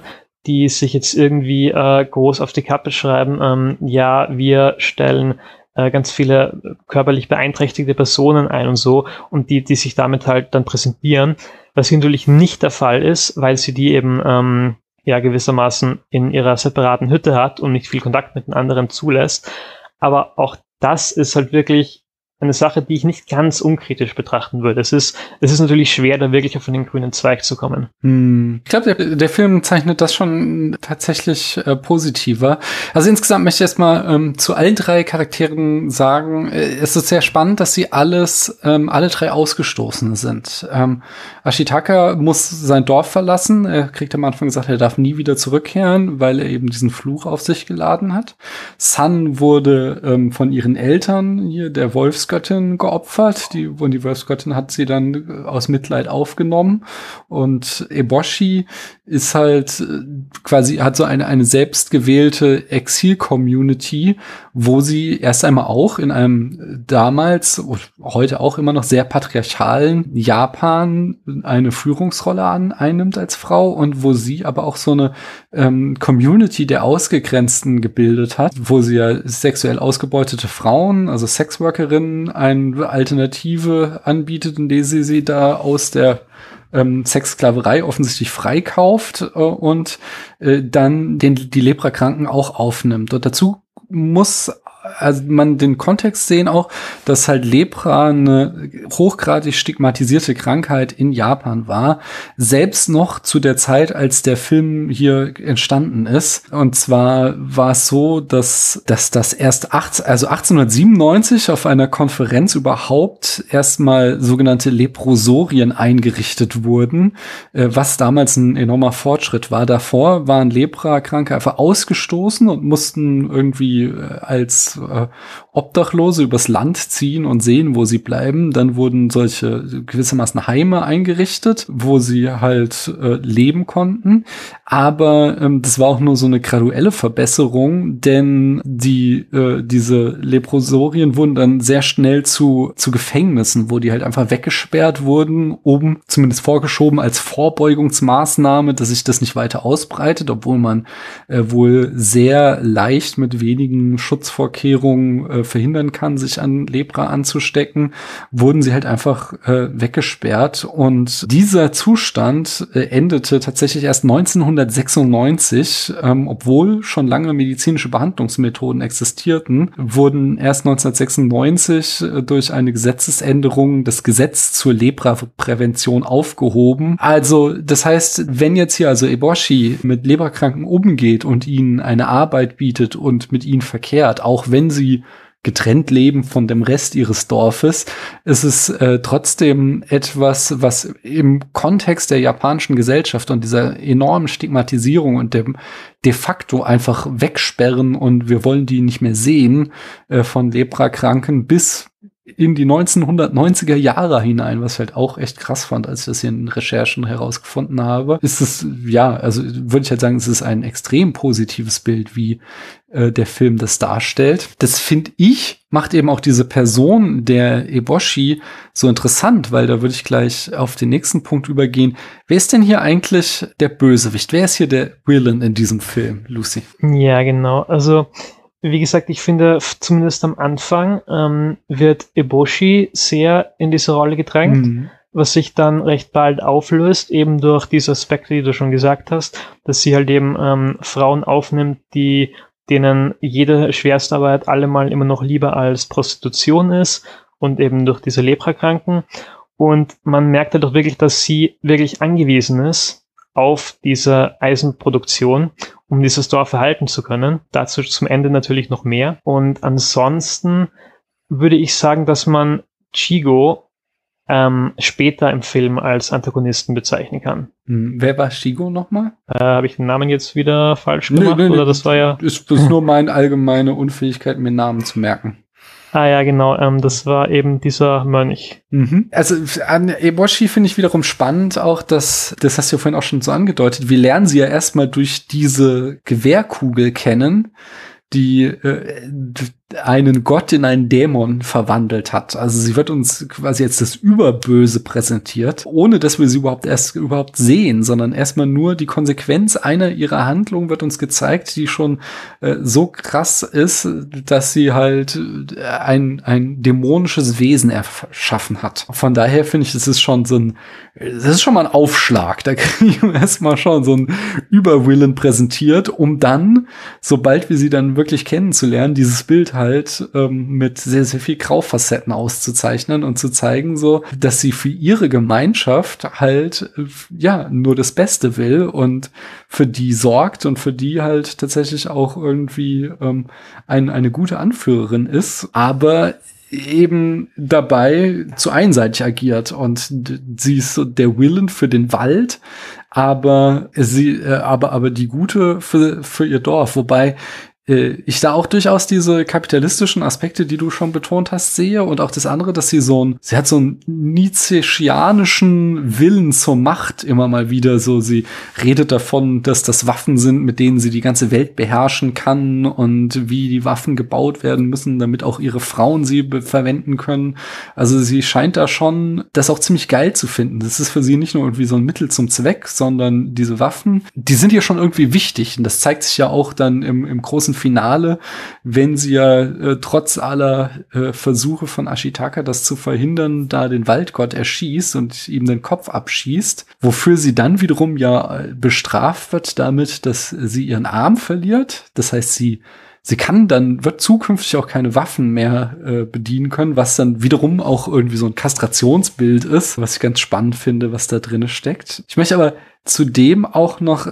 die sich jetzt irgendwie äh, groß auf die Kappe schreiben, ähm, ja, wir stellen äh, ganz viele körperlich beeinträchtigte Personen ein und so und die, die sich damit halt dann präsentieren, was natürlich nicht der Fall ist, weil sie die eben ähm, ja gewissermaßen in ihrer separaten Hütte hat und nicht viel Kontakt mit den anderen zulässt. Aber auch das ist halt wirklich eine Sache, die ich nicht ganz unkritisch betrachten würde. Es ist, es ist natürlich schwer, da wirklich auf den grünen Zweig zu kommen. Hm. Ich glaube, der, der, Film zeichnet das schon tatsächlich äh, positiver. Also insgesamt möchte ich erstmal ähm, zu allen drei Charakteren sagen, äh, es ist sehr spannend, dass sie alles, ähm, alle drei ausgestoßen sind. Ähm, Ashitaka muss sein Dorf verlassen. Er kriegt am Anfang gesagt, er darf nie wieder zurückkehren, weil er eben diesen Fluch auf sich geladen hat. Sun wurde ähm, von ihren Eltern hier, der Wolfs Wolfsgöttin geopfert. Die, und die Wolfsgöttin hat sie dann aus Mitleid aufgenommen. Und Eboshi ist halt äh, quasi, hat so eine, eine selbstgewählte Exil-Community, wo sie erst einmal auch in einem damals, heute auch immer noch sehr patriarchalen Japan eine Führungsrolle an, einnimmt als Frau und wo sie aber auch so eine ähm, Community der Ausgegrenzten gebildet hat, wo sie ja sexuell ausgebeutete Frauen, also Sexworkerinnen, eine Alternative anbietet, indem sie sie da aus der ähm, Sexsklaverei offensichtlich freikauft äh, und äh, dann den, die Leprakranken auch aufnimmt. Und dazu muss also man den Kontext sehen auch, dass halt Lepra eine hochgradig stigmatisierte Krankheit in Japan war, selbst noch zu der Zeit, als der Film hier entstanden ist. Und zwar war es so, dass, dass das erst 18, also 1897 auf einer Konferenz überhaupt erstmal sogenannte Leprosorien eingerichtet wurden, äh, was damals ein enormer Fortschritt war. Davor waren Lepra-Kranke einfach ausgestoßen und mussten irgendwie äh, als äh, Obdachlose übers Land ziehen und sehen, wo sie bleiben. Dann wurden solche gewissermaßen Heime eingerichtet, wo sie halt äh, leben konnten. Aber ähm, das war auch nur so eine graduelle Verbesserung, denn die äh, diese Leprosorien wurden dann sehr schnell zu zu Gefängnissen, wo die halt einfach weggesperrt wurden, oben zumindest vorgeschoben als Vorbeugungsmaßnahme, dass sich das nicht weiter ausbreitet, obwohl man äh, wohl sehr leicht mit wenigen Schutzvorkehrungen äh, verhindern kann, sich an Lepra anzustecken, wurden sie halt einfach äh, weggesperrt. Und dieser Zustand äh, endete tatsächlich erst 1996, ähm, obwohl schon lange medizinische Behandlungsmethoden existierten, wurden erst 1996 äh, durch eine Gesetzesänderung das Gesetz zur Lepra-Prävention aufgehoben. Also, das heißt, wenn jetzt hier also Eboshi mit Leberkranken umgeht und ihnen eine Arbeit bietet und mit ihnen verkehrt, auch wenn sie getrennt leben von dem Rest ihres Dorfes, ist es äh, trotzdem etwas, was im Kontext der japanischen Gesellschaft und dieser enormen Stigmatisierung und dem de facto einfach wegsperren und wir wollen die nicht mehr sehen äh, von Leprakranken bis in die 1990er Jahre hinein, was ich halt auch echt krass fand, als ich das hier in Recherchen herausgefunden habe. Ist es, ja, also würde ich halt sagen, es ist ein extrem positives Bild, wie äh, der Film das darstellt. Das finde ich, macht eben auch diese Person der Eboshi so interessant, weil da würde ich gleich auf den nächsten Punkt übergehen. Wer ist denn hier eigentlich der Bösewicht? Wer ist hier der Villain in diesem Film, Lucy? Ja, genau. Also wie gesagt, ich finde, zumindest am Anfang ähm, wird Eboshi sehr in diese Rolle gedrängt, mhm. was sich dann recht bald auflöst, eben durch diese Aspekte, die du schon gesagt hast, dass sie halt eben ähm, Frauen aufnimmt, die denen jede Schwerstarbeit allemal immer noch lieber als Prostitution ist und eben durch diese Leprakranken. Und man merkt halt auch wirklich, dass sie wirklich angewiesen ist auf diese Eisenproduktion, um dieses Dorf erhalten zu können. Dazu zum Ende natürlich noch mehr. Und ansonsten würde ich sagen, dass man Chigo ähm, später im Film als Antagonisten bezeichnen kann. Hm, wer war Shigo nochmal? Äh, Habe ich den Namen jetzt wieder falsch gemacht? Nee, nee, oder das war ja. Ist, ist nur meine allgemeine Unfähigkeit, mir Namen zu merken. Ah ja, genau, ähm, das war eben dieser Mönch. Mhm. Also an Eboshi finde ich wiederum spannend auch, dass, das hast du ja vorhin auch schon so angedeutet, wir lernen sie ja erstmal durch diese Gewehrkugel kennen, die äh, einen Gott in einen Dämon verwandelt hat. Also sie wird uns quasi jetzt das Überböse präsentiert, ohne dass wir sie überhaupt erst überhaupt sehen, sondern erstmal nur die Konsequenz einer ihrer Handlungen wird uns gezeigt, die schon äh, so krass ist, dass sie halt äh, ein, ein dämonisches Wesen erschaffen hat. Von daher finde ich, das ist schon so ein, das ist schon mal ein Aufschlag. Da kriegen wir erstmal schon so ein Überwillen präsentiert, um dann, sobald wir sie dann wirklich kennenzulernen, dieses Bild halt ähm, mit sehr, sehr viel Graufacetten auszuzeichnen und zu zeigen, so, dass sie für ihre Gemeinschaft halt, äh, ja, nur das Beste will und für die sorgt und für die halt tatsächlich auch irgendwie ähm, ein, eine gute Anführerin ist, aber eben dabei zu einseitig agiert. Und sie ist so der Willen für den Wald, aber sie, äh, aber aber die Gute für für ihr Dorf, wobei ich da auch durchaus diese kapitalistischen Aspekte, die du schon betont hast, sehe und auch das andere, dass sie so ein, sie hat so einen nietzscheanischen Willen zur Macht immer mal wieder so. Sie redet davon, dass das Waffen sind, mit denen sie die ganze Welt beherrschen kann und wie die Waffen gebaut werden müssen, damit auch ihre Frauen sie verwenden können. Also sie scheint da schon das auch ziemlich geil zu finden. Das ist für sie nicht nur irgendwie so ein Mittel zum Zweck, sondern diese Waffen, die sind ja schon irgendwie wichtig. Und das zeigt sich ja auch dann im, im großen Finale, wenn sie ja äh, trotz aller äh, Versuche von Ashitaka, das zu verhindern, da den Waldgott erschießt und ihm den Kopf abschießt, wofür sie dann wiederum ja äh, bestraft wird damit, dass sie ihren Arm verliert. Das heißt, sie sie kann dann, wird zukünftig auch keine Waffen mehr äh, bedienen können, was dann wiederum auch irgendwie so ein Kastrationsbild ist, was ich ganz spannend finde, was da drinne steckt. Ich möchte aber zudem auch noch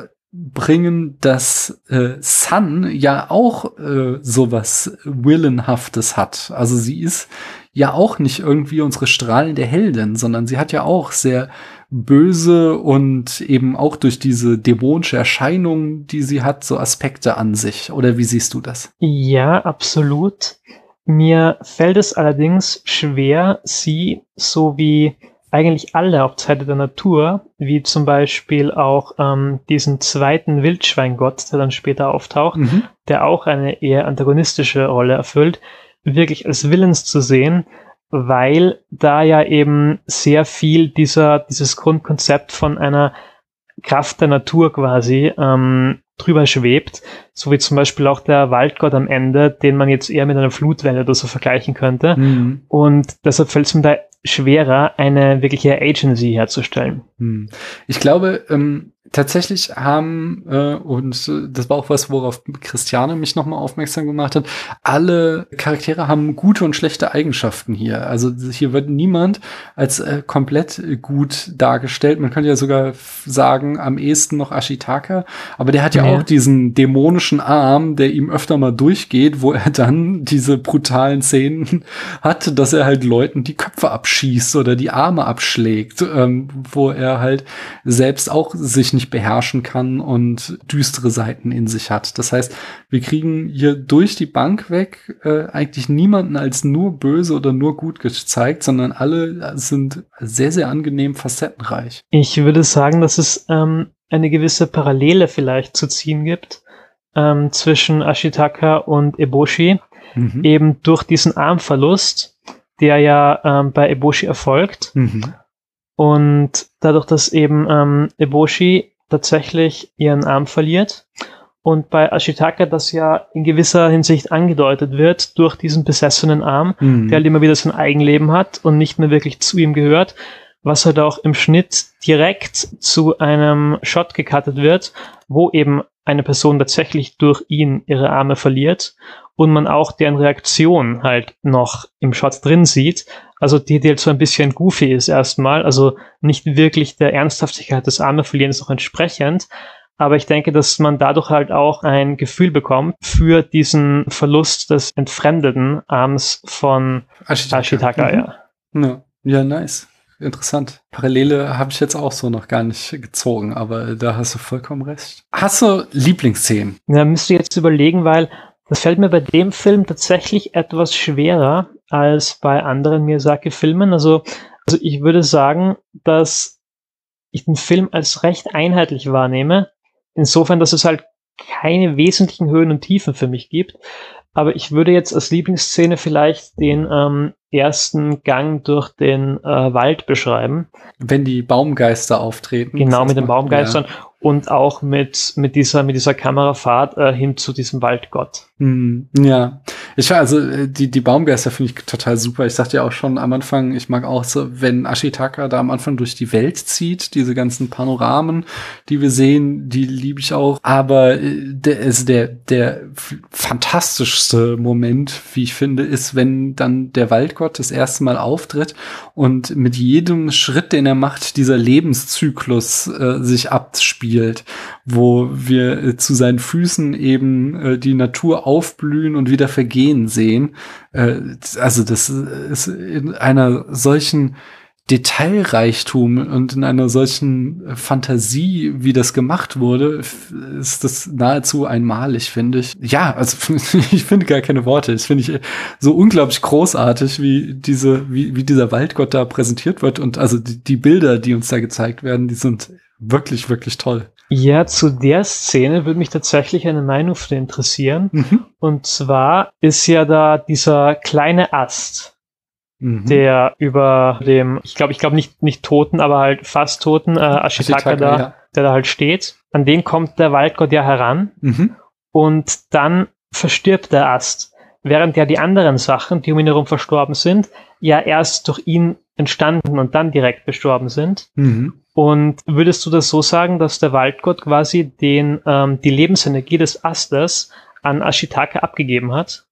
bringen, dass äh, Sun ja auch äh, sowas Willenhaftes hat. Also sie ist ja auch nicht irgendwie unsere strahlende Heldin, sondern sie hat ja auch sehr böse und eben auch durch diese dämonische Erscheinung, die sie hat, so Aspekte an sich. Oder wie siehst du das? Ja, absolut. Mir fällt es allerdings schwer, sie so wie eigentlich alle Hauptseite der Natur, wie zum Beispiel auch ähm, diesen zweiten Wildschweingott, der dann später auftaucht, mhm. der auch eine eher antagonistische Rolle erfüllt, wirklich als Willens zu sehen, weil da ja eben sehr viel dieser, dieses Grundkonzept von einer Kraft der Natur quasi ähm, drüber schwebt, so wie zum Beispiel auch der Waldgott am Ende, den man jetzt eher mit einer Flutwelle oder so vergleichen könnte. Mhm. Und deshalb fällt es mir da schwerer, eine wirkliche Agency herzustellen. Hm. Ich glaube, ähm, tatsächlich haben, äh, und das war auch was, worauf Christiane mich nochmal aufmerksam gemacht hat, alle Charaktere haben gute und schlechte Eigenschaften hier. Also hier wird niemand als äh, komplett gut dargestellt. Man könnte ja sogar sagen, am ehesten noch Ashitaka, aber der hat ja, ja, auch diesen dämonischen Arm, der ihm öfter mal durchgeht, wo er dann diese brutalen Szenen hat, dass er halt Leuten die Köpfe abschießt oder die Arme abschlägt, ähm, wo er halt selbst auch sich nicht beherrschen kann und düstere Seiten in sich hat. Das heißt, wir kriegen hier durch die Bank weg äh, eigentlich niemanden als nur böse oder nur gut gezeigt, sondern alle sind sehr, sehr angenehm facettenreich. Ich würde sagen, dass es ähm, eine gewisse Parallele vielleicht zu ziehen gibt ähm, zwischen Ashitaka und Eboshi, mhm. eben durch diesen Armverlust, der ja ähm, bei Eboshi erfolgt. Mhm. Und dadurch, dass eben ähm, Eboshi tatsächlich ihren Arm verliert und bei Ashitaka das ja in gewisser Hinsicht angedeutet wird durch diesen besessenen Arm, mhm. der halt immer wieder sein Eigenleben hat und nicht mehr wirklich zu ihm gehört, was halt auch im Schnitt direkt zu einem Shot gecuttet wird, wo eben eine Person tatsächlich durch ihn ihre Arme verliert und man auch deren Reaktion halt noch im Shot drin sieht. Also die, die halt so ein bisschen goofy ist erstmal, also nicht wirklich der Ernsthaftigkeit des Armeverlierens noch entsprechend. Aber ich denke, dass man dadurch halt auch ein Gefühl bekommt für diesen Verlust des entfremdeten Arms von Ashitaka. Ashitaka mhm. ja. ja, nice interessant. Parallele habe ich jetzt auch so noch gar nicht gezogen, aber da hast du vollkommen recht. Hast du Lieblingsszenen? Ja, müsste jetzt überlegen, weil das fällt mir bei dem Film tatsächlich etwas schwerer als bei anderen Miyazaki-Filmen. Also, also ich würde sagen, dass ich den Film als recht einheitlich wahrnehme. Insofern, dass es halt keine wesentlichen Höhen und Tiefen für mich gibt. Aber ich würde jetzt als Lieblingsszene vielleicht den ähm, ersten Gang durch den äh, Wald beschreiben. Wenn die Baumgeister auftreten. Genau, mit den Baumgeistern. Ja und auch mit, mit dieser, mit dieser Kamerafahrt äh, hin zu diesem Waldgott. Mm, ja, ich also äh, die, die Baumgeister finde ich total super. Ich sagte ja auch schon am Anfang, ich mag auch so, wenn Ashitaka da am Anfang durch die Welt zieht, diese ganzen Panoramen, die wir sehen, die liebe ich auch. Aber äh, der, also der, der fantastischste Moment, wie ich finde, ist, wenn dann der Waldgott das erste Mal auftritt und mit jedem Schritt, den er macht, dieser Lebenszyklus äh, sich abspielt spielt, wo wir äh, zu seinen Füßen eben äh, die Natur aufblühen und wieder vergehen sehen. Äh, also das ist in einer solchen Detailreichtum und in einer solchen Fantasie, wie das gemacht wurde, ist das nahezu einmalig, finde ich. Ja, also ich finde gar keine Worte. Das finde ich so unglaublich großartig, wie diese, wie, wie dieser Waldgott da präsentiert wird und also die, die Bilder, die uns da gezeigt werden, die sind wirklich, wirklich toll. Ja, zu der Szene würde mich tatsächlich eine Meinung von interessieren. Mhm. Und zwar ist ja da dieser kleine Ast, mhm. der über dem, ich glaube, ich glaube nicht, nicht toten, aber halt fast toten äh, Ashitaka, Ashitaka da, ja. der da halt steht. An den kommt der Waldgott ja heran. Mhm. Und dann verstirbt der Ast. Während ja die anderen Sachen, die um ihn herum verstorben sind, ja erst durch ihn entstanden und dann direkt gestorben sind. Mhm. Und würdest du das so sagen, dass der Waldgott quasi den, ähm, die Lebensenergie des Astes an Ashitaka abgegeben hat?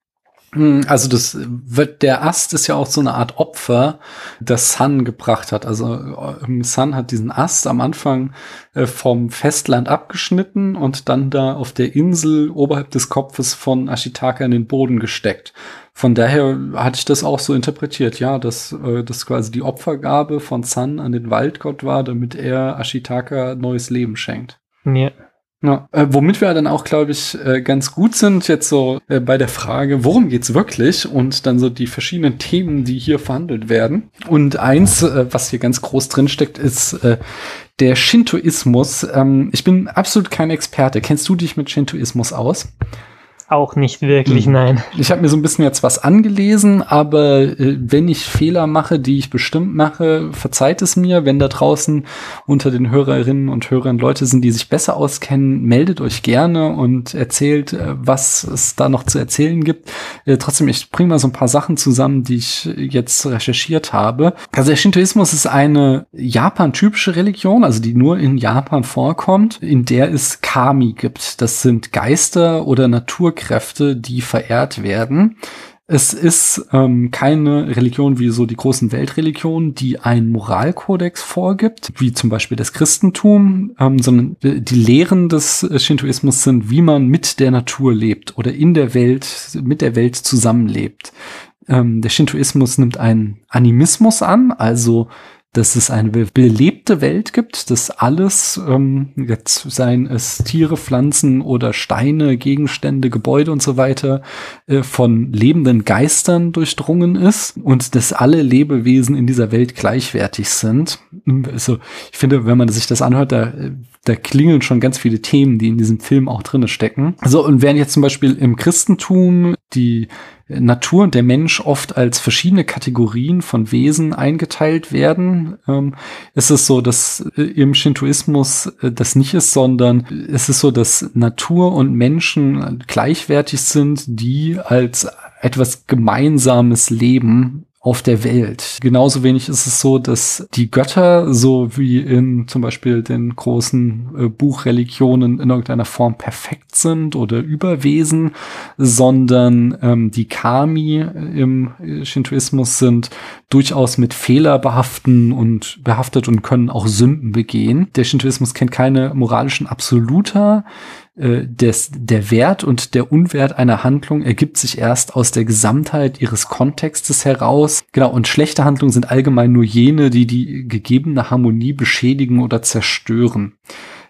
Hm, also das wird, der Ast ist ja auch so eine Art Opfer, das Sun gebracht hat. Also ähm, Sun hat diesen Ast am Anfang äh, vom Festland abgeschnitten und dann da auf der Insel oberhalb des Kopfes von Ashitaka in den Boden gesteckt. Von daher hatte ich das auch so interpretiert, ja, dass äh, das quasi die Opfergabe von Sun an den Waldgott war, damit er Ashitaka neues Leben schenkt. Ja. Ja, äh, womit wir dann auch, glaube ich, äh, ganz gut sind, jetzt so äh, bei der Frage, worum geht's wirklich und dann so die verschiedenen Themen, die hier verhandelt werden. Und eins, äh, was hier ganz groß drin steckt, ist äh, der Shintoismus. Ähm, ich bin absolut kein Experte. Kennst du dich mit Shintoismus aus? Auch nicht wirklich, mhm. nein. Ich habe mir so ein bisschen jetzt was angelesen, aber äh, wenn ich Fehler mache, die ich bestimmt mache, verzeiht es mir. Wenn da draußen unter den Hörerinnen und Hörern Leute sind, die sich besser auskennen, meldet euch gerne und erzählt, äh, was es da noch zu erzählen gibt. Äh, trotzdem, ich bringe mal so ein paar Sachen zusammen, die ich jetzt recherchiert habe. Also der Shintoismus ist eine Japan-typische Religion, also die nur in Japan vorkommt, in der es Kami gibt. Das sind Geister oder Natur Naturkräfte, die verehrt werden. Es ist ähm, keine Religion wie so die großen Weltreligionen, die einen Moralkodex vorgibt, wie zum Beispiel das Christentum, ähm, sondern die Lehren des Shintoismus sind, wie man mit der Natur lebt oder in der Welt, mit der Welt zusammenlebt. Ähm, der Shintoismus nimmt einen Animismus an, also dass es eine belebte Welt gibt, dass alles, ähm, jetzt seien es Tiere, Pflanzen oder Steine, Gegenstände, Gebäude und so weiter, äh, von lebenden Geistern durchdrungen ist und dass alle Lebewesen in dieser Welt gleichwertig sind. Also ich finde, wenn man sich das anhört, da, da klingeln schon ganz viele Themen, die in diesem Film auch drinne stecken. So, und während jetzt zum Beispiel im Christentum die Natur und der Mensch oft als verschiedene Kategorien von Wesen eingeteilt werden, ähm, ist es so, dass äh, im Shintoismus äh, das nicht ist, sondern es ist so, dass Natur und Menschen gleichwertig sind, die als etwas Gemeinsames leben auf der Welt. Genauso wenig ist es so, dass die Götter, so wie in zum Beispiel den großen äh, Buchreligionen in irgendeiner Form perfekt sind oder Überwesen, sondern ähm, die Kami im Shintoismus sind durchaus mit Fehler behaften und behaftet und können auch Sünden begehen. Der Shintoismus kennt keine moralischen Absoluter äh, des, der Wert und der Unwert einer Handlung ergibt sich erst aus der Gesamtheit ihres Kontextes heraus. Genau, und schlechte Handlungen sind allgemein nur jene, die die gegebene Harmonie beschädigen oder zerstören.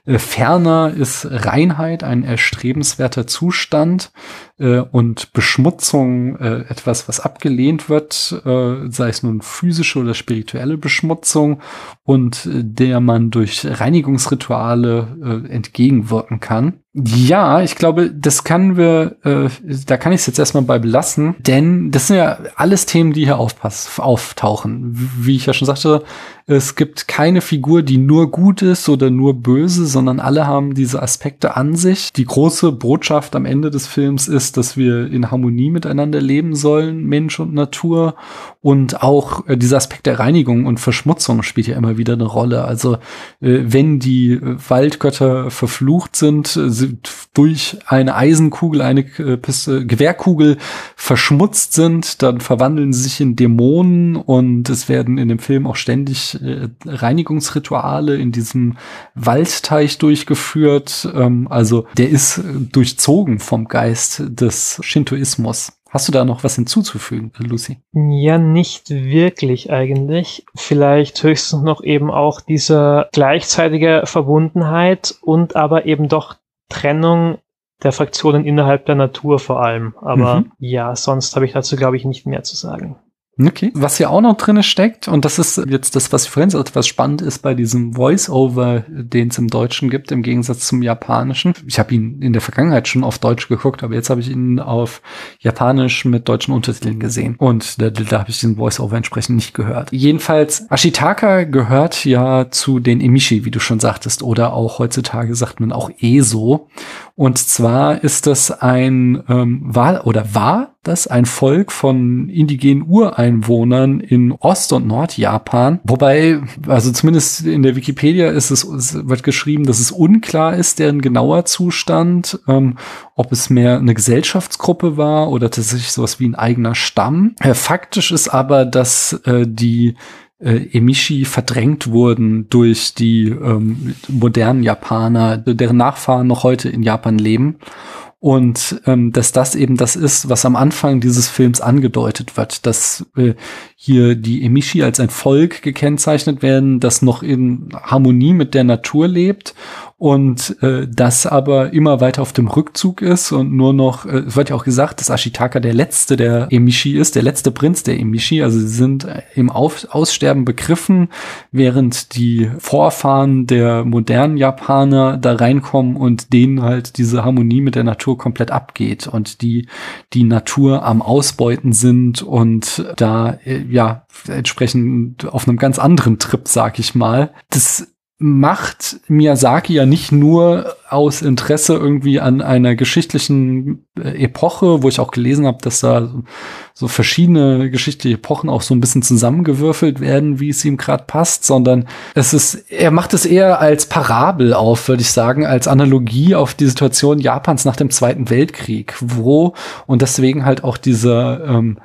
Äh, ferner ist Reinheit ein erstrebenswerter Zustand äh, und Beschmutzung äh, etwas, was abgelehnt wird, äh, sei es nun physische oder spirituelle Beschmutzung und äh, der man durch Reinigungsrituale äh, entgegenwirken kann. Ja, ich glaube, das können wir, äh, da kann ich es jetzt erstmal bei belassen, denn das sind ja alles Themen, die hier aufpass, auftauchen. Wie ich ja schon sagte, es gibt keine Figur, die nur gut ist oder nur böse, sondern alle haben diese Aspekte an sich. Die große Botschaft am Ende des Films ist, dass wir in Harmonie miteinander leben sollen, Mensch und Natur. Und auch äh, dieser Aspekt der Reinigung und Verschmutzung spielt ja immer wieder eine Rolle. Also äh, wenn die Waldgötter verflucht sind, äh, durch eine Eisenkugel, eine äh, Piste, Gewehrkugel verschmutzt sind, dann verwandeln sie sich in Dämonen und es werden in dem Film auch ständig äh, Reinigungsrituale in diesem Waldteich durchgeführt. Ähm, also der ist durchzogen vom Geist des Shintoismus. Hast du da noch was hinzuzufügen, Lucy? Ja, nicht wirklich eigentlich. Vielleicht höchstens noch eben auch diese gleichzeitige Verbundenheit und aber eben doch Trennung der Fraktionen innerhalb der Natur vor allem. Aber mhm. ja, sonst habe ich dazu, glaube ich, nicht mehr zu sagen. Okay. Was hier auch noch drinne steckt, und das ist jetzt das, was ich vorhin sagte, was spannend ist bei diesem Voice-Over, den es im Deutschen gibt, im Gegensatz zum Japanischen. Ich habe ihn in der Vergangenheit schon auf Deutsch geguckt, aber jetzt habe ich ihn auf Japanisch mit deutschen Untertiteln gesehen. Und da, da habe ich den Voice-Over entsprechend nicht gehört. Jedenfalls, Ashitaka gehört ja zu den Emishi, wie du schon sagtest, oder auch heutzutage sagt man auch ESO. Und zwar ist das ein, ähm, war oder war das ein Volk von indigenen Ureinwohnern in Ost- und Nordjapan. Wobei, also zumindest in der Wikipedia ist es, wird geschrieben, dass es unklar ist, deren genauer Zustand, ähm, ob es mehr eine Gesellschaftsgruppe war oder tatsächlich sowas wie ein eigener Stamm. Äh, faktisch ist aber, dass äh, die äh, Emishi verdrängt wurden durch die ähm, modernen Japaner, deren Nachfahren noch heute in Japan leben. Und ähm, dass das eben das ist, was am Anfang dieses Films angedeutet wird, dass äh, hier die Emishi als ein Volk gekennzeichnet werden, das noch in Harmonie mit der Natur lebt und äh, das aber immer weiter auf dem Rückzug ist und nur noch, äh, es wird ja auch gesagt, dass Ashitaka der letzte der Emishi ist, der letzte Prinz der Emishi, also sie sind äh, im auf Aussterben begriffen, während die Vorfahren der modernen Japaner da reinkommen und denen halt diese Harmonie mit der Natur komplett abgeht und die die Natur am Ausbeuten sind und da äh, ja entsprechend auf einem ganz anderen Trip, sag ich mal. Das macht Miyazaki ja nicht nur aus Interesse irgendwie an einer geschichtlichen äh, Epoche, wo ich auch gelesen habe, dass da so verschiedene geschichtliche Epochen auch so ein bisschen zusammengewürfelt werden, wie es ihm gerade passt, sondern es ist, er macht es eher als Parabel auf, würde ich sagen, als Analogie auf die Situation Japans nach dem Zweiten Weltkrieg, wo und deswegen halt auch dieser ähm,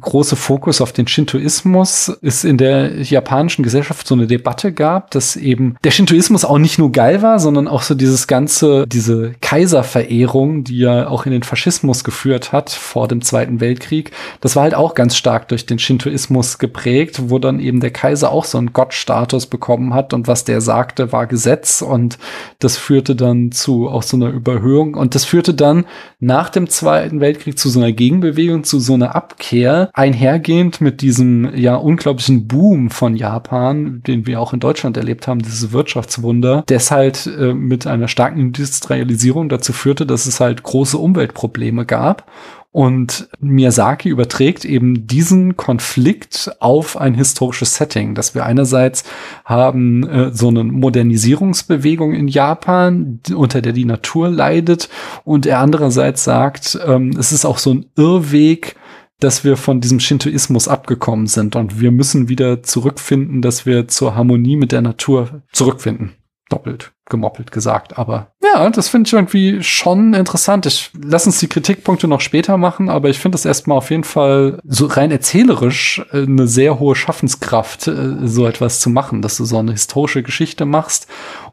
große Fokus auf den Shintoismus es in der japanischen Gesellschaft so eine Debatte gab, dass eben der Shintoismus auch nicht nur geil war, sondern auch so dieses ganze, diese Kaiserverehrung, die ja auch in den Faschismus geführt hat vor dem Zweiten Weltkrieg, das war halt auch ganz stark durch den Shintoismus geprägt, wo dann eben der Kaiser auch so einen Gottstatus bekommen hat und was der sagte, war Gesetz und das führte dann zu auch so einer Überhöhung und das führte dann nach dem Zweiten Weltkrieg zu so einer Gegenbewegung, zu so einer Abkehr, einhergehend mit diesem ja unglaublichen Boom von Japan, den wir auch in Deutschland erlebt haben, dieses Wirtschaftswunder, das halt äh, mit einer starken Industrialisierung dazu führte, dass es halt große Umweltprobleme gab. Und Miyazaki überträgt eben diesen Konflikt auf ein historisches Setting, dass wir einerseits haben äh, so eine Modernisierungsbewegung in Japan, unter der die Natur leidet, und er andererseits sagt, ähm, es ist auch so ein Irrweg, dass wir von diesem Shintoismus abgekommen sind und wir müssen wieder zurückfinden, dass wir zur Harmonie mit der Natur zurückfinden. Doppelt gemoppelt gesagt, aber ja, das finde ich irgendwie schon interessant. Ich lass uns die Kritikpunkte noch später machen, aber ich finde es erstmal auf jeden Fall so rein erzählerisch äh, eine sehr hohe Schaffenskraft, äh, so etwas zu machen, dass du so eine historische Geschichte machst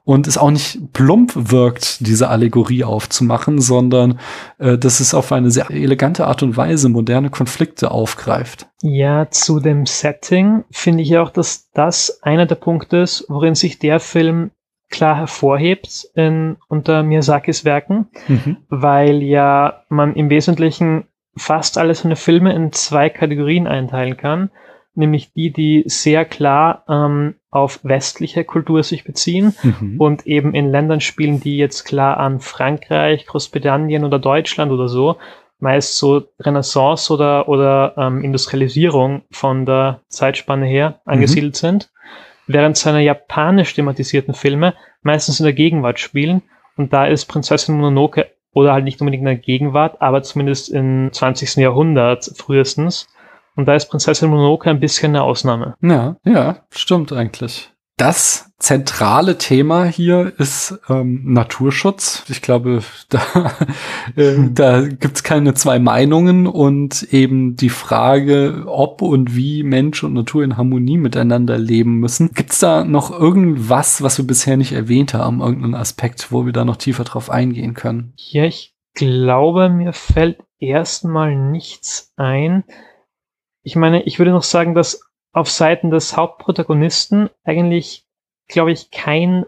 und es auch nicht plump wirkt, diese Allegorie aufzumachen, sondern äh, dass es auf eine sehr elegante Art und Weise moderne Konflikte aufgreift. Ja, zu dem Setting finde ich auch, dass das einer der Punkte ist, worin sich der Film klar hervorhebt in, unter Miyazakis Werken, mhm. weil ja man im Wesentlichen fast alle seine Filme in zwei Kategorien einteilen kann, nämlich die, die sehr klar ähm, auf westliche Kultur sich beziehen mhm. und eben in Ländern spielen, die jetzt klar an Frankreich, Großbritannien oder Deutschland oder so, meist so Renaissance oder, oder ähm, Industrialisierung von der Zeitspanne her angesiedelt mhm. sind während seine japanisch thematisierten Filme meistens in der Gegenwart spielen. Und da ist Prinzessin Mononoke oder halt nicht unbedingt in der Gegenwart, aber zumindest im 20. Jahrhundert frühestens. Und da ist Prinzessin Mononoke ein bisschen eine Ausnahme. Ja, ja, stimmt eigentlich. Das zentrale Thema hier ist ähm, Naturschutz. Ich glaube, da, äh, hm. da gibt's keine zwei Meinungen und eben die Frage, ob und wie Mensch und Natur in Harmonie miteinander leben müssen. Gibt's da noch irgendwas, was wir bisher nicht erwähnt haben, irgendeinen Aspekt, wo wir da noch tiefer drauf eingehen können? Ja, ich glaube, mir fällt erstmal nichts ein. Ich meine, ich würde noch sagen, dass auf Seiten des Hauptprotagonisten eigentlich, glaube ich, kein,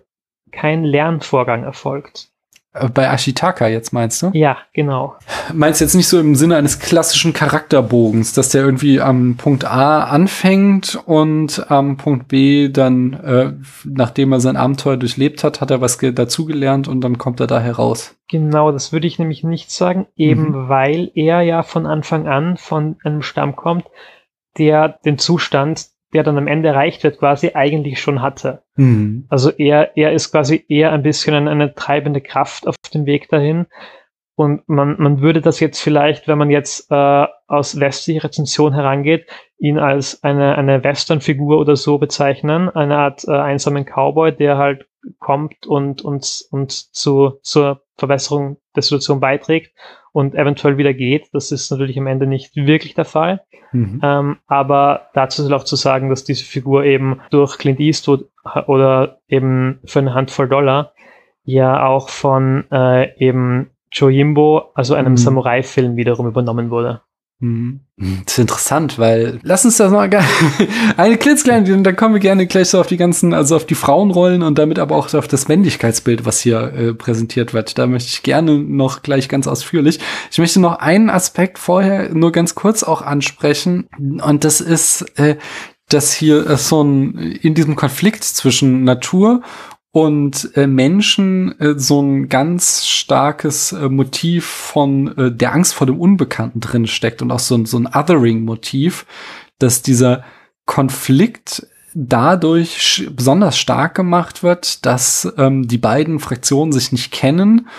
kein Lernvorgang erfolgt. Äh, bei Ashitaka jetzt meinst du? Ja, genau. Meinst du jetzt nicht so im Sinne eines klassischen Charakterbogens, dass der irgendwie am Punkt A anfängt und am Punkt B dann, äh, nachdem er sein Abenteuer durchlebt hat, hat er was dazugelernt und dann kommt er da heraus? Genau, das würde ich nämlich nicht sagen, eben mhm. weil er ja von Anfang an von einem Stamm kommt, der den Zustand, der dann am Ende erreicht wird, quasi eigentlich schon hatte. Mhm. Also er, er ist quasi eher ein bisschen eine, eine treibende Kraft auf dem Weg dahin. Und man, man würde das jetzt vielleicht, wenn man jetzt äh, aus westlicher Rezension herangeht, ihn als eine, eine Western-Figur oder so bezeichnen, eine Art äh, einsamen Cowboy, der halt kommt und uns und, und zu, zur Verbesserung der Situation beiträgt und eventuell wieder geht. Das ist natürlich am Ende nicht wirklich der Fall. Mhm. Ähm, aber dazu ist auch zu sagen, dass diese Figur eben durch Clint Eastwood oder eben für eine Handvoll Dollar ja auch von äh, eben Jojimbo, also einem mhm. Samurai-Film wiederum übernommen wurde. Mhm. Das ist interessant, weil lass uns das mal eine klitzkleine, dann kommen wir gerne gleich so auf die ganzen, also auf die Frauenrollen und damit aber auch auf das Männlichkeitsbild, was hier äh, präsentiert wird. Da möchte ich gerne noch gleich ganz ausführlich. Ich möchte noch einen Aspekt vorher nur ganz kurz auch ansprechen und das ist, äh, dass hier äh, so ein in diesem Konflikt zwischen Natur und äh, Menschen äh, so ein ganz starkes äh, Motiv von äh, der Angst vor dem Unbekannten drin steckt und auch so, so ein Othering-Motiv, dass dieser Konflikt dadurch besonders stark gemacht wird, dass ähm, die beiden Fraktionen sich nicht kennen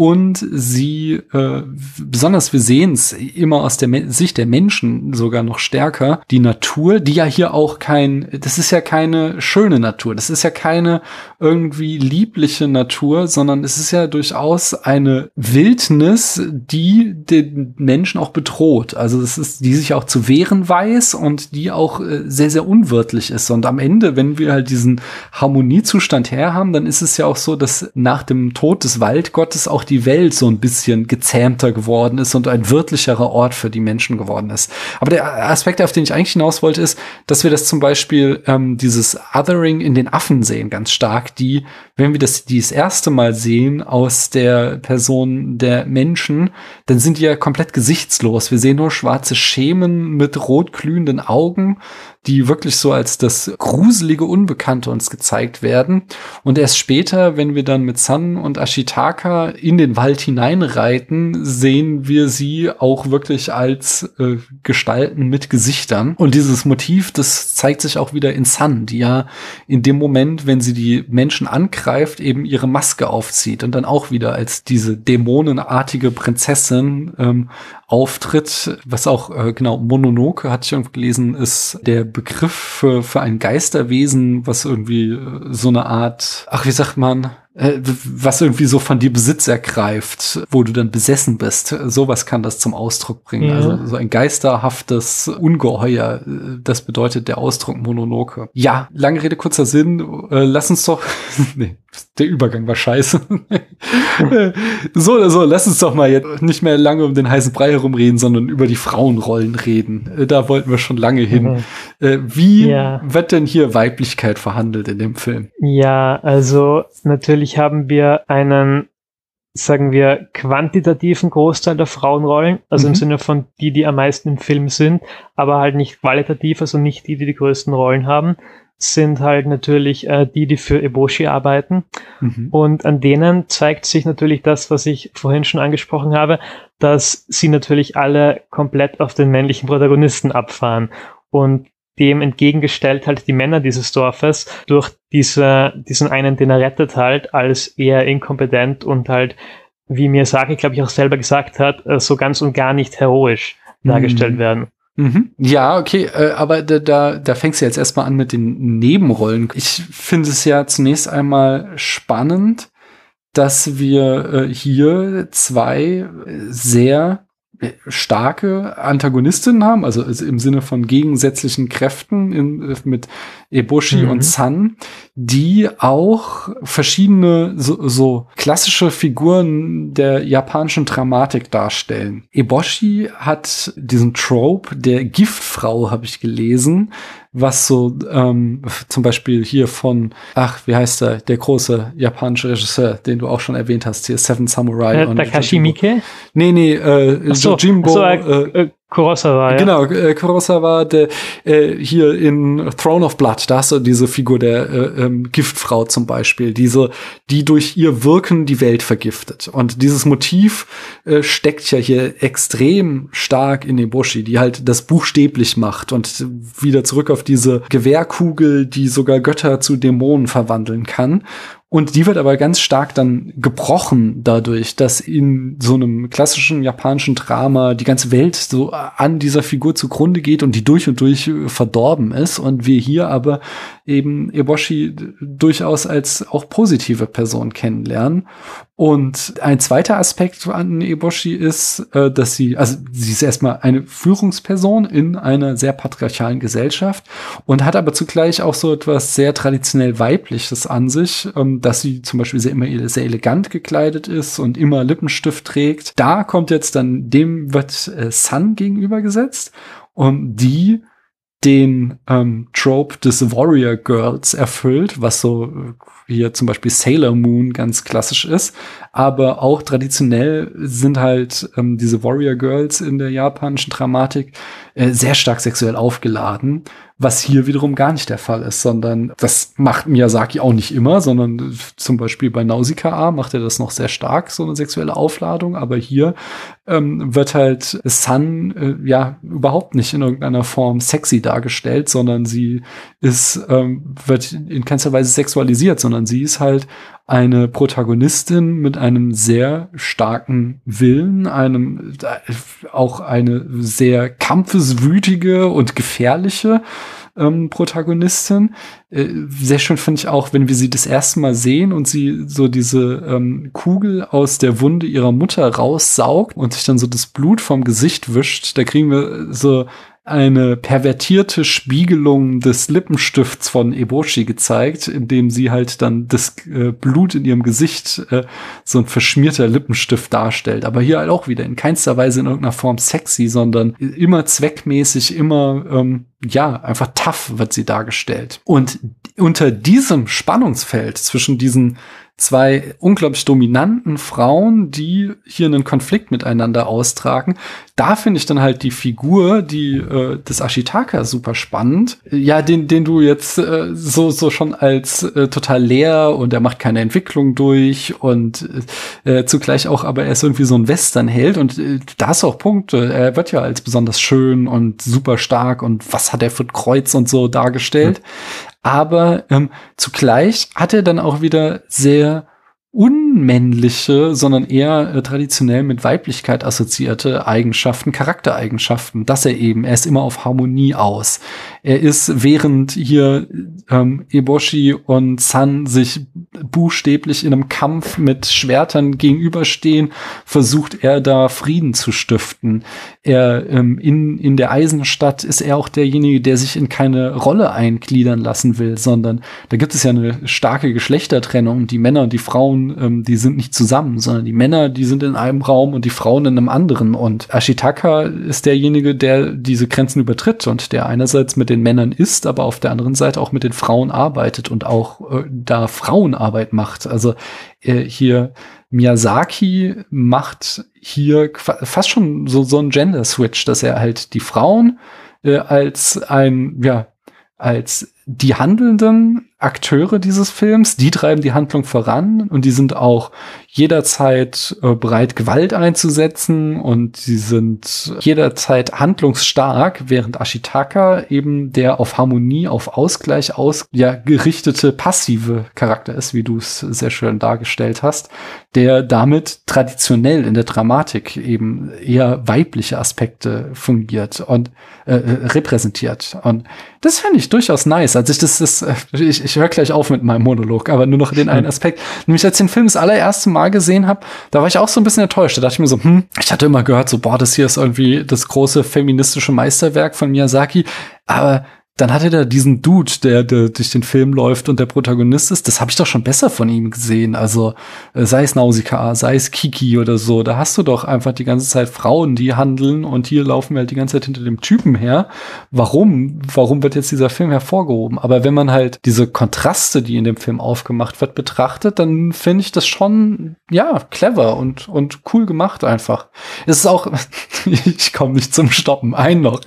und sie, äh, besonders wir sehen es immer aus der Me Sicht der Menschen sogar noch stärker, die Natur, die ja hier auch kein, das ist ja keine schöne Natur, das ist ja keine irgendwie liebliche Natur, sondern es ist ja durchaus eine Wildnis, die den Menschen auch bedroht. Also es ist, die sich auch zu wehren weiß und die auch äh, sehr, sehr unwirtlich ist. Und am Ende, wenn wir halt diesen Harmoniezustand herhaben, dann ist es ja auch so, dass nach dem Tod des Waldgottes auch die Welt so ein bisschen gezähmter geworden ist und ein wirtlicherer Ort für die Menschen geworden ist. Aber der Aspekt, auf den ich eigentlich hinaus wollte, ist, dass wir das zum Beispiel ähm, dieses Othering in den Affen sehen, ganz stark, die, wenn wir das die erste Mal sehen aus der Person der Menschen, dann sind die ja komplett gesichtslos. Wir sehen nur schwarze Schemen mit rot glühenden Augen die wirklich so als das gruselige Unbekannte uns gezeigt werden. Und erst später, wenn wir dann mit Sun und Ashitaka in den Wald hineinreiten, sehen wir sie auch wirklich als äh, Gestalten mit Gesichtern. Und dieses Motiv, das zeigt sich auch wieder in Sun, die ja in dem Moment, wenn sie die Menschen angreift, eben ihre Maske aufzieht und dann auch wieder als diese dämonenartige Prinzessin ähm, auftritt, was auch, äh, genau, Mononoke, hatte ich irgendwie gelesen, ist der Begriff für, für ein Geisterwesen, was irgendwie äh, so eine Art, ach, wie sagt man, was irgendwie so von dir Besitz ergreift, wo du dann besessen bist. Sowas kann das zum Ausdruck bringen. Ja. Also so ein geisterhaftes Ungeheuer, äh, das bedeutet der Ausdruck Mononoke. Ja, lange Rede, kurzer Sinn. Äh, lass uns doch, nee, der Übergang war scheiße. so oder so, lass uns doch mal jetzt nicht mehr lange um den heißen Brei herumreden, sondern über die Frauenrollen reden. Da wollten wir schon lange hin. Mhm. Wie ja. wird denn hier Weiblichkeit verhandelt in dem Film? Ja, also natürlich natürlich haben wir einen, sagen wir, quantitativen Großteil der Frauenrollen, also mhm. im Sinne von die, die am meisten im Film sind, aber halt nicht qualitativ, also nicht die, die die größten Rollen haben, sind halt natürlich äh, die, die für Eboshi arbeiten. Mhm. Und an denen zeigt sich natürlich das, was ich vorhin schon angesprochen habe, dass sie natürlich alle komplett auf den männlichen Protagonisten abfahren. Und dem entgegengestellt halt die Männer dieses Dorfes durch diese, diesen einen, den er rettet halt, als eher inkompetent und halt, wie mir Miyazaki, glaube ich, auch selber gesagt hat, äh, so ganz und gar nicht heroisch dargestellt mhm. werden. Mhm. Ja, okay, äh, aber da, da, da fängst du jetzt erstmal an mit den Nebenrollen. Ich finde es ja zunächst einmal spannend, dass wir äh, hier zwei sehr starke Antagonistinnen haben, also im Sinne von gegensätzlichen Kräften in, mit Eboshi mhm. und Sun, die auch verschiedene so, so klassische Figuren der japanischen Dramatik darstellen. Eboshi hat diesen Trope der Giftfrau, habe ich gelesen, was so ähm, zum Beispiel hier von, ach, wie heißt der, der große japanische Regisseur, den du auch schon erwähnt hast, hier Seven Samurai. Äh, Takashi Miike? Nee, nee, äh, so, Jojimbo. So, äh, äh, Kurosawa, ja. Genau, äh, Kurosawa, der, äh, hier in Throne of Blood, da hast du diese Figur der äh, ähm, Giftfrau zum Beispiel, diese, die durch ihr Wirken die Welt vergiftet. Und dieses Motiv äh, steckt ja hier extrem stark in Eboshi, die halt das buchstäblich macht und wieder zurück auf diese Gewehrkugel, die sogar Götter zu Dämonen verwandeln kann. Und die wird aber ganz stark dann gebrochen dadurch, dass in so einem klassischen japanischen Drama die ganze Welt so an dieser Figur zugrunde geht und die durch und durch verdorben ist und wir hier aber eben Eboshi durchaus als auch positive Person kennenlernen. Und ein zweiter Aspekt an Eboshi ist, äh, dass sie, also sie ist erstmal eine Führungsperson in einer sehr patriarchalen Gesellschaft und hat aber zugleich auch so etwas sehr traditionell weibliches an sich, ähm, dass sie zum Beispiel sehr immer sehr elegant gekleidet ist und immer Lippenstift trägt. Da kommt jetzt dann, dem wird äh, Sun gegenübergesetzt und die den ähm, Trope des Warrior Girls erfüllt, was so hier zum Beispiel Sailor Moon ganz klassisch ist. Aber auch traditionell sind halt ähm, diese Warrior Girls in der japanischen Dramatik äh, sehr stark sexuell aufgeladen, was hier wiederum gar nicht der Fall ist, sondern das macht Miyazaki auch nicht immer, sondern zum Beispiel bei Nausicaa macht er das noch sehr stark, so eine sexuelle Aufladung, aber hier ähm, wird halt Sun äh, ja überhaupt nicht in irgendeiner Form sexy dargestellt, sondern sie ist, ähm, wird in keinster Weise sexualisiert, sondern sie ist halt eine Protagonistin mit einem sehr starken Willen, einem auch eine sehr kampfeswütige und gefährliche ähm, Protagonistin. Äh, sehr schön finde ich auch, wenn wir sie das erste Mal sehen und sie so diese ähm, Kugel aus der Wunde ihrer Mutter raussaugt und sich dann so das Blut vom Gesicht wischt. Da kriegen wir so eine pervertierte Spiegelung des Lippenstifts von Eboshi gezeigt, indem sie halt dann das äh, Blut in ihrem Gesicht äh, so ein verschmierter Lippenstift darstellt. Aber hier halt auch wieder in keinster Weise in irgendeiner Form sexy, sondern immer zweckmäßig, immer ähm, ja, einfach tough wird sie dargestellt. Und unter diesem Spannungsfeld zwischen diesen zwei unglaublich dominanten Frauen, die hier einen Konflikt miteinander austragen. Da finde ich dann halt die Figur, die äh, des Ashitaka super spannend. Ja, den, den du jetzt äh, so, so schon als äh, total leer und er macht keine Entwicklung durch und äh, zugleich auch, aber er ist irgendwie so ein Westernheld und äh, da du auch Punkte. Er wird ja als besonders schön und super stark und was hat er für ein Kreuz und so dargestellt. Mhm. Aber ähm, zugleich hat er dann auch wieder sehr unmännliche, sondern eher äh, traditionell mit Weiblichkeit assoziierte Eigenschaften, Charaktereigenschaften, dass er eben, er ist immer auf Harmonie aus. Er ist, während hier ähm, Eboshi und San sich buchstäblich in einem Kampf mit Schwertern gegenüberstehen, versucht er da Frieden zu stiften. Er ähm, in, in der Eisenstadt ist er auch derjenige, der sich in keine Rolle eingliedern lassen will, sondern da gibt es ja eine starke Geschlechtertrennung. Die Männer und die Frauen, ähm, die sind nicht zusammen, sondern die Männer, die sind in einem Raum und die Frauen in einem anderen. Und Ashitaka ist derjenige, der diese Grenzen übertritt und der einerseits mit den Männern ist, aber auf der anderen Seite auch mit den Frauen arbeitet und auch äh, da Frauenarbeit macht. Also äh, hier Miyazaki macht hier fast schon so, so ein Gender-Switch, dass er halt die Frauen äh, als ein, ja, als die handelnden Akteure dieses Films, die treiben die Handlung voran und die sind auch jederzeit äh, bereit, Gewalt einzusetzen und sie sind jederzeit handlungsstark, während Ashitaka eben der auf Harmonie, auf Ausgleich aus, ja, passive Charakter ist, wie du es sehr schön dargestellt hast, der damit traditionell in der Dramatik eben eher weibliche Aspekte fungiert und äh, repräsentiert. Und das fände ich durchaus nice. Als ich das, äh, ich, ich höre gleich auf mit meinem Monolog, aber nur noch den einen Aspekt. Nämlich als ich den Film das allererste Mal gesehen habe, da war ich auch so ein bisschen enttäuscht. Da dachte ich mir so, hm, ich hatte immer gehört, so, boah, das hier ist irgendwie das große feministische Meisterwerk von Miyazaki. Aber dann hat er da diesen Dude, der, der durch den Film läuft und der Protagonist ist. Das habe ich doch schon besser von ihm gesehen. Also äh, sei es Nausicaa, sei es Kiki oder so. Da hast du doch einfach die ganze Zeit Frauen, die handeln und hier laufen wir halt die ganze Zeit hinter dem Typen her. Warum? Warum wird jetzt dieser Film hervorgehoben? Aber wenn man halt diese Kontraste, die in dem Film aufgemacht wird, betrachtet, dann finde ich das schon, ja, clever und, und cool gemacht einfach. Es ist auch, ich komme nicht zum Stoppen. Ein noch.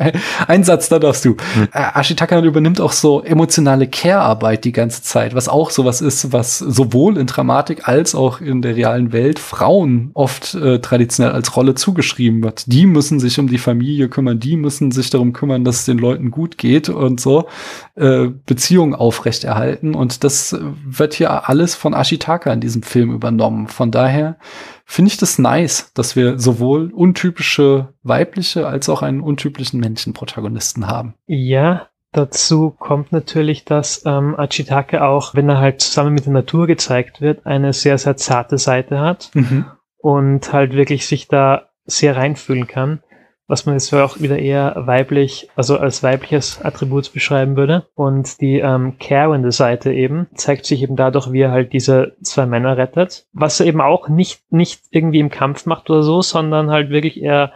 Ein, Satz, da darfst du. Hm. Äh, Takan übernimmt auch so emotionale Care-Arbeit die ganze Zeit, was auch sowas ist, was sowohl in Dramatik als auch in der realen Welt Frauen oft äh, traditionell als Rolle zugeschrieben wird. Die müssen sich um die Familie kümmern, die müssen sich darum kümmern, dass es den Leuten gut geht und so äh, Beziehungen aufrechterhalten. Und das wird hier alles von Ashitaka in diesem Film übernommen. Von daher finde ich das nice, dass wir sowohl untypische weibliche als auch einen untypischen Männchen-Protagonisten haben. Ja, Dazu kommt natürlich, dass ähm, Achitake auch, wenn er halt zusammen mit der Natur gezeigt wird, eine sehr, sehr zarte Seite hat mhm. und halt wirklich sich da sehr reinfühlen kann, was man jetzt auch wieder eher weiblich, also als weibliches Attribut beschreiben würde. Und die ähm, carende Seite eben zeigt sich eben dadurch, wie er halt diese zwei Männer rettet, was er eben auch nicht, nicht irgendwie im Kampf macht oder so, sondern halt wirklich eher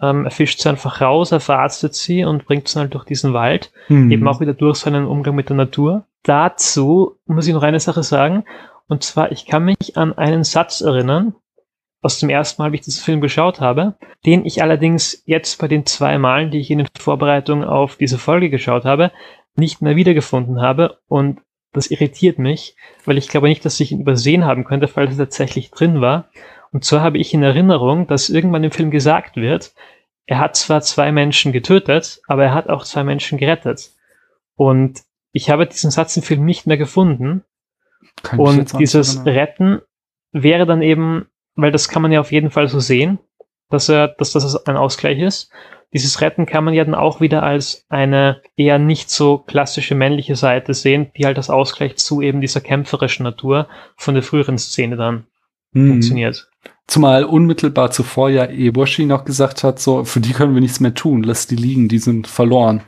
ähm, er fischt sie einfach raus, er verarztet sie und bringt sie halt durch diesen Wald, mhm. eben auch wieder durch seinen Umgang mit der Natur. Dazu muss ich noch eine Sache sagen, und zwar, ich kann mich an einen Satz erinnern, aus dem ersten Mal, wie ich diesen Film geschaut habe, den ich allerdings jetzt bei den zwei Malen, die ich in der Vorbereitung auf diese Folge geschaut habe, nicht mehr wiedergefunden habe und das irritiert mich, weil ich glaube nicht, dass ich ihn übersehen haben könnte, weil er tatsächlich drin war. Und zwar habe ich in Erinnerung, dass irgendwann im Film gesagt wird, er hat zwar zwei Menschen getötet, aber er hat auch zwei Menschen gerettet. Und ich habe diesen Satz im Film nicht mehr gefunden. Kann Und dieses. Retten wäre dann eben, weil das kann man ja auf jeden Fall so sehen, dass er, dass das ein Ausgleich ist. Dieses Retten kann man ja dann auch wieder als eine eher nicht so klassische männliche Seite sehen, die halt als Ausgleich zu eben dieser kämpferischen Natur von der früheren Szene dann Hm. funktioniert. Zumal unmittelbar zuvor ja Eboshi noch gesagt hat, so, für die können wir nichts mehr tun, lass die liegen, die sind verloren.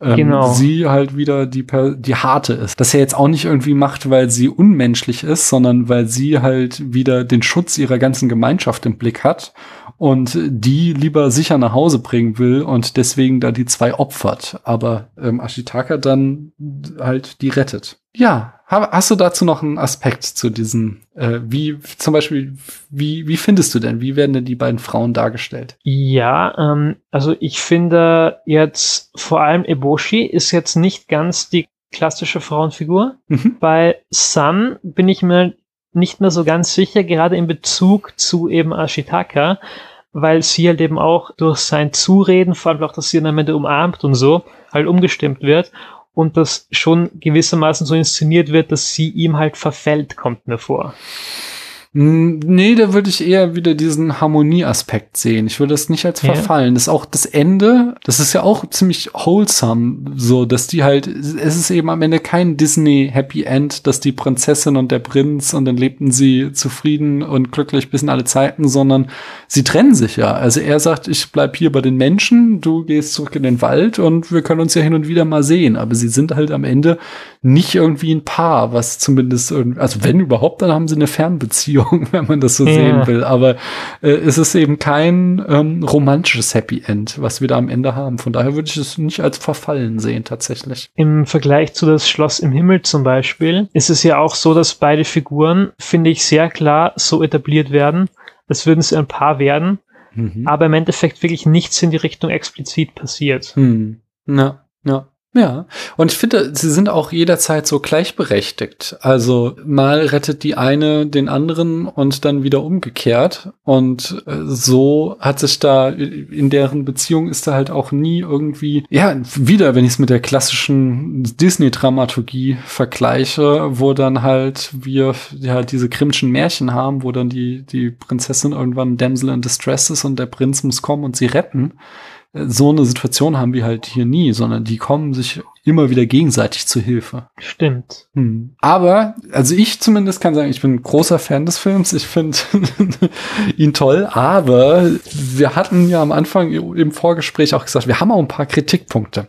Ähm, Genau. Sie halt wieder die, Per- die harte ist. Das er jetzt auch nicht irgendwie macht, weil sie unmenschlich ist, sondern weil sie halt wieder den Schutz ihrer ganzen Gemeinschaft im Blick hat und die lieber sicher nach Hause bringen will und deswegen da die zwei opfert. Aber ähm, Ashitaka dann halt die rettet. Ja, hast du dazu noch einen Aspekt zu diesen, äh, wie zum Beispiel, wie, wie findest du denn, wie werden denn die beiden Frauen dargestellt? Ja, ähm, also ich finde jetzt vor allem Eboshi ist jetzt nicht ganz die klassische Frauenfigur. Mhm. Bei Sun bin ich mir nicht mehr so ganz sicher, gerade in Bezug zu eben Ashitaka, weil sie halt eben auch durch sein Zureden, vor allem auch, dass sie ihn am Ende umarmt und so, halt umgestimmt wird und das schon gewissermaßen so inszeniert wird, dass sie ihm halt verfällt, kommt mir vor. Nee, da würde ich eher wieder diesen Harmonieaspekt sehen. Ich würde das nicht als Ja. verfallen. Das ist auch das Ende, das ist ja auch ziemlich wholesome, so, dass die halt, es ist eben am Ende kein Disney Happy End, dass die Prinzessin und der Prinz und dann lebten sie zufrieden und glücklich bis in alle Zeiten, sondern sie trennen sich ja. Also er sagt, ich bleib hier bei den Menschen, du gehst zurück in den Wald und wir können uns ja hin und wieder mal sehen. Aber sie sind halt am Ende nicht irgendwie ein Paar, was zumindest irgendwie, also wenn überhaupt, dann haben sie eine Fernbeziehung, wenn man das so Ja. sehen will. Aber äh, es ist eben kein ähm, romantisches Happy End, was wir da am Ende haben. Von daher würde ich es nicht als Verfallen sehen, tatsächlich. Im Vergleich zu das Schloss im Himmel zum Beispiel ist es ja auch so, dass beide Figuren, finde ich, sehr klar so etabliert werden, als würden sie ein Paar werden, Mhm. aber im Endeffekt wirklich nichts in die Richtung explizit passiert. Hm. Ja, ja. Ja, und ich finde, sie sind auch jederzeit so gleichberechtigt. Also mal rettet die eine den anderen und dann wieder umgekehrt. Und äh, so hat sich da in deren Beziehung ist da halt auch nie irgendwie, ja, wieder, wenn ich es mit der klassischen Disney-Dramaturgie vergleiche, wo dann halt wir ja diese Grimmschen Märchen haben, wo dann die, die Prinzessin irgendwann Damsel in Distress ist und der Prinz muss kommen und sie retten so eine Situation haben wir halt hier nie, sondern die kommen sich immer wieder gegenseitig zu Hilfe. Stimmt. Hm. Aber, also ich zumindest kann sagen, ich bin ein großer Fan des Films. Ich finde ihn toll, aber wir hatten ja am Anfang im Vorgespräch auch gesagt, wir haben auch ein paar Kritikpunkte.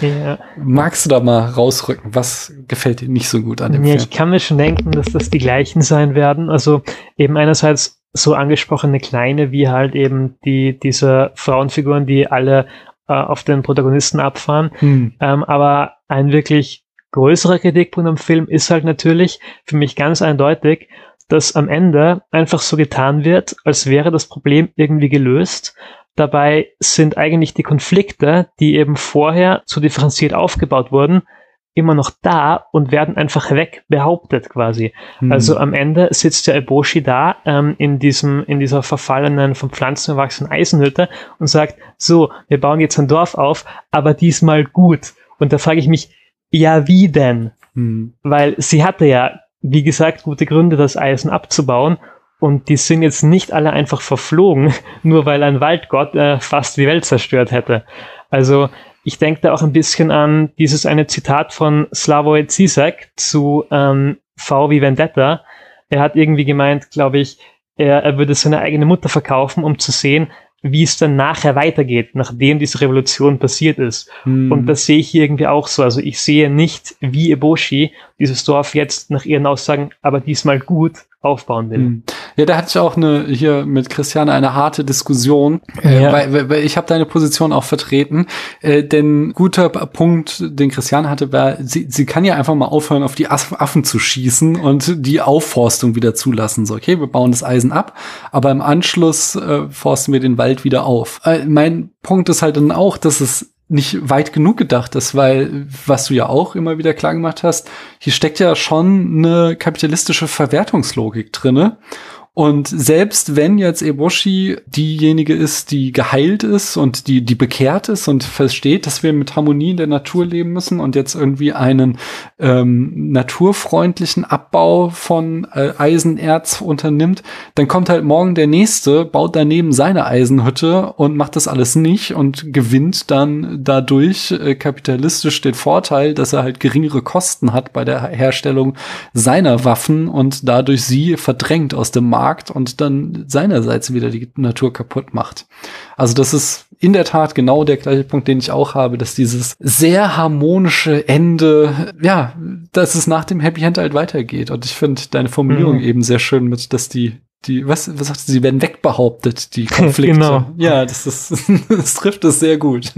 Ja. Magst du da mal rausrücken? Was gefällt dir nicht so gut an dem ja, Film? ich kann mir schon denken, dass das die gleichen sein werden. Also eben einerseits so angesprochene kleine, wie halt eben die, diese Frauenfiguren, die alle äh, auf den Protagonisten abfahren. Hm. Ähm, aber ein wirklich größerer Kritikpunkt am Film ist halt natürlich für mich ganz eindeutig, dass am Ende einfach so getan wird, als wäre das Problem irgendwie gelöst. Dabei sind eigentlich die Konflikte, die eben vorher zu differenziert aufgebaut wurden, immer noch da und werden einfach weg behauptet quasi. Hm. Also am Ende sitzt der Eboshi da ähm, in diesem in dieser verfallenen von Pflanzen erwachsenen Eisenhütte und sagt: So, wir bauen jetzt ein Dorf auf, aber diesmal gut. Und da frage ich mich: Ja, wie denn? Hm. Weil sie hatte ja, wie gesagt, gute Gründe, das Eisen abzubauen. Und die sind jetzt nicht alle einfach verflogen, nur weil ein Waldgott äh, fast die Welt zerstört hätte. Also ich denke da auch ein bisschen an dieses eine Zitat von Slavoj Zizek zu ähm, V wie Vendetta. Er hat irgendwie gemeint, glaube ich, er, er würde seine eigene Mutter verkaufen, um zu sehen, wie es dann nachher weitergeht, nachdem diese Revolution passiert ist. Hm. Und das sehe ich hier irgendwie auch so. Also ich sehe nicht, wie Eboshi dieses Dorf jetzt nach ihren Aussagen aber diesmal gut aufbauen will. Hm. Ja, da hatte ich auch eine hier mit Christiane eine harte Diskussion, äh, Ja. weil, weil- weil ich habe deine Position auch vertreten. Äh, denn guter Punkt, den Christiane hatte, war, sie, sie kann ja einfach mal aufhören, auf die Aff- Affen zu schießen und die Aufforstung wieder zulassen. So, okay, wir bauen das Eisen ab, aber im Anschluss äh, forsten wir den Wald wieder auf. Äh, mein Punkt ist halt dann auch, dass es nicht weit genug gedacht ist, weil, was du ja auch immer wieder klar gemacht hast, hier steckt ja schon eine kapitalistische Verwertungslogik drinne. Und selbst wenn jetzt Eboshi diejenige ist, die geheilt ist und die, die bekehrt ist und versteht, dass wir mit Harmonie in der Natur leben müssen und jetzt irgendwie einen ähm, naturfreundlichen Abbau von äh, Eisenerz unternimmt, dann kommt halt morgen der nächste, baut daneben seine Eisenhütte und macht das alles nicht und gewinnt dann dadurch äh, kapitalistisch den Vorteil, dass er halt geringere Kosten hat bei der Herstellung seiner Waffen und dadurch sie verdrängt aus dem Markt und dann seinerseits wieder die Natur kaputt macht. Also das ist in der Tat genau der gleiche Punkt, den ich auch habe, dass dieses sehr harmonische Ende, ja, dass es nach dem Happy End halt weitergeht. Und ich finde deine Formulierung mhm. eben sehr schön mit, dass die die, was, was sagt sie, sie werden wegbehauptet, die Konflikte. genau. Ja, das ist, das trifft es sehr gut.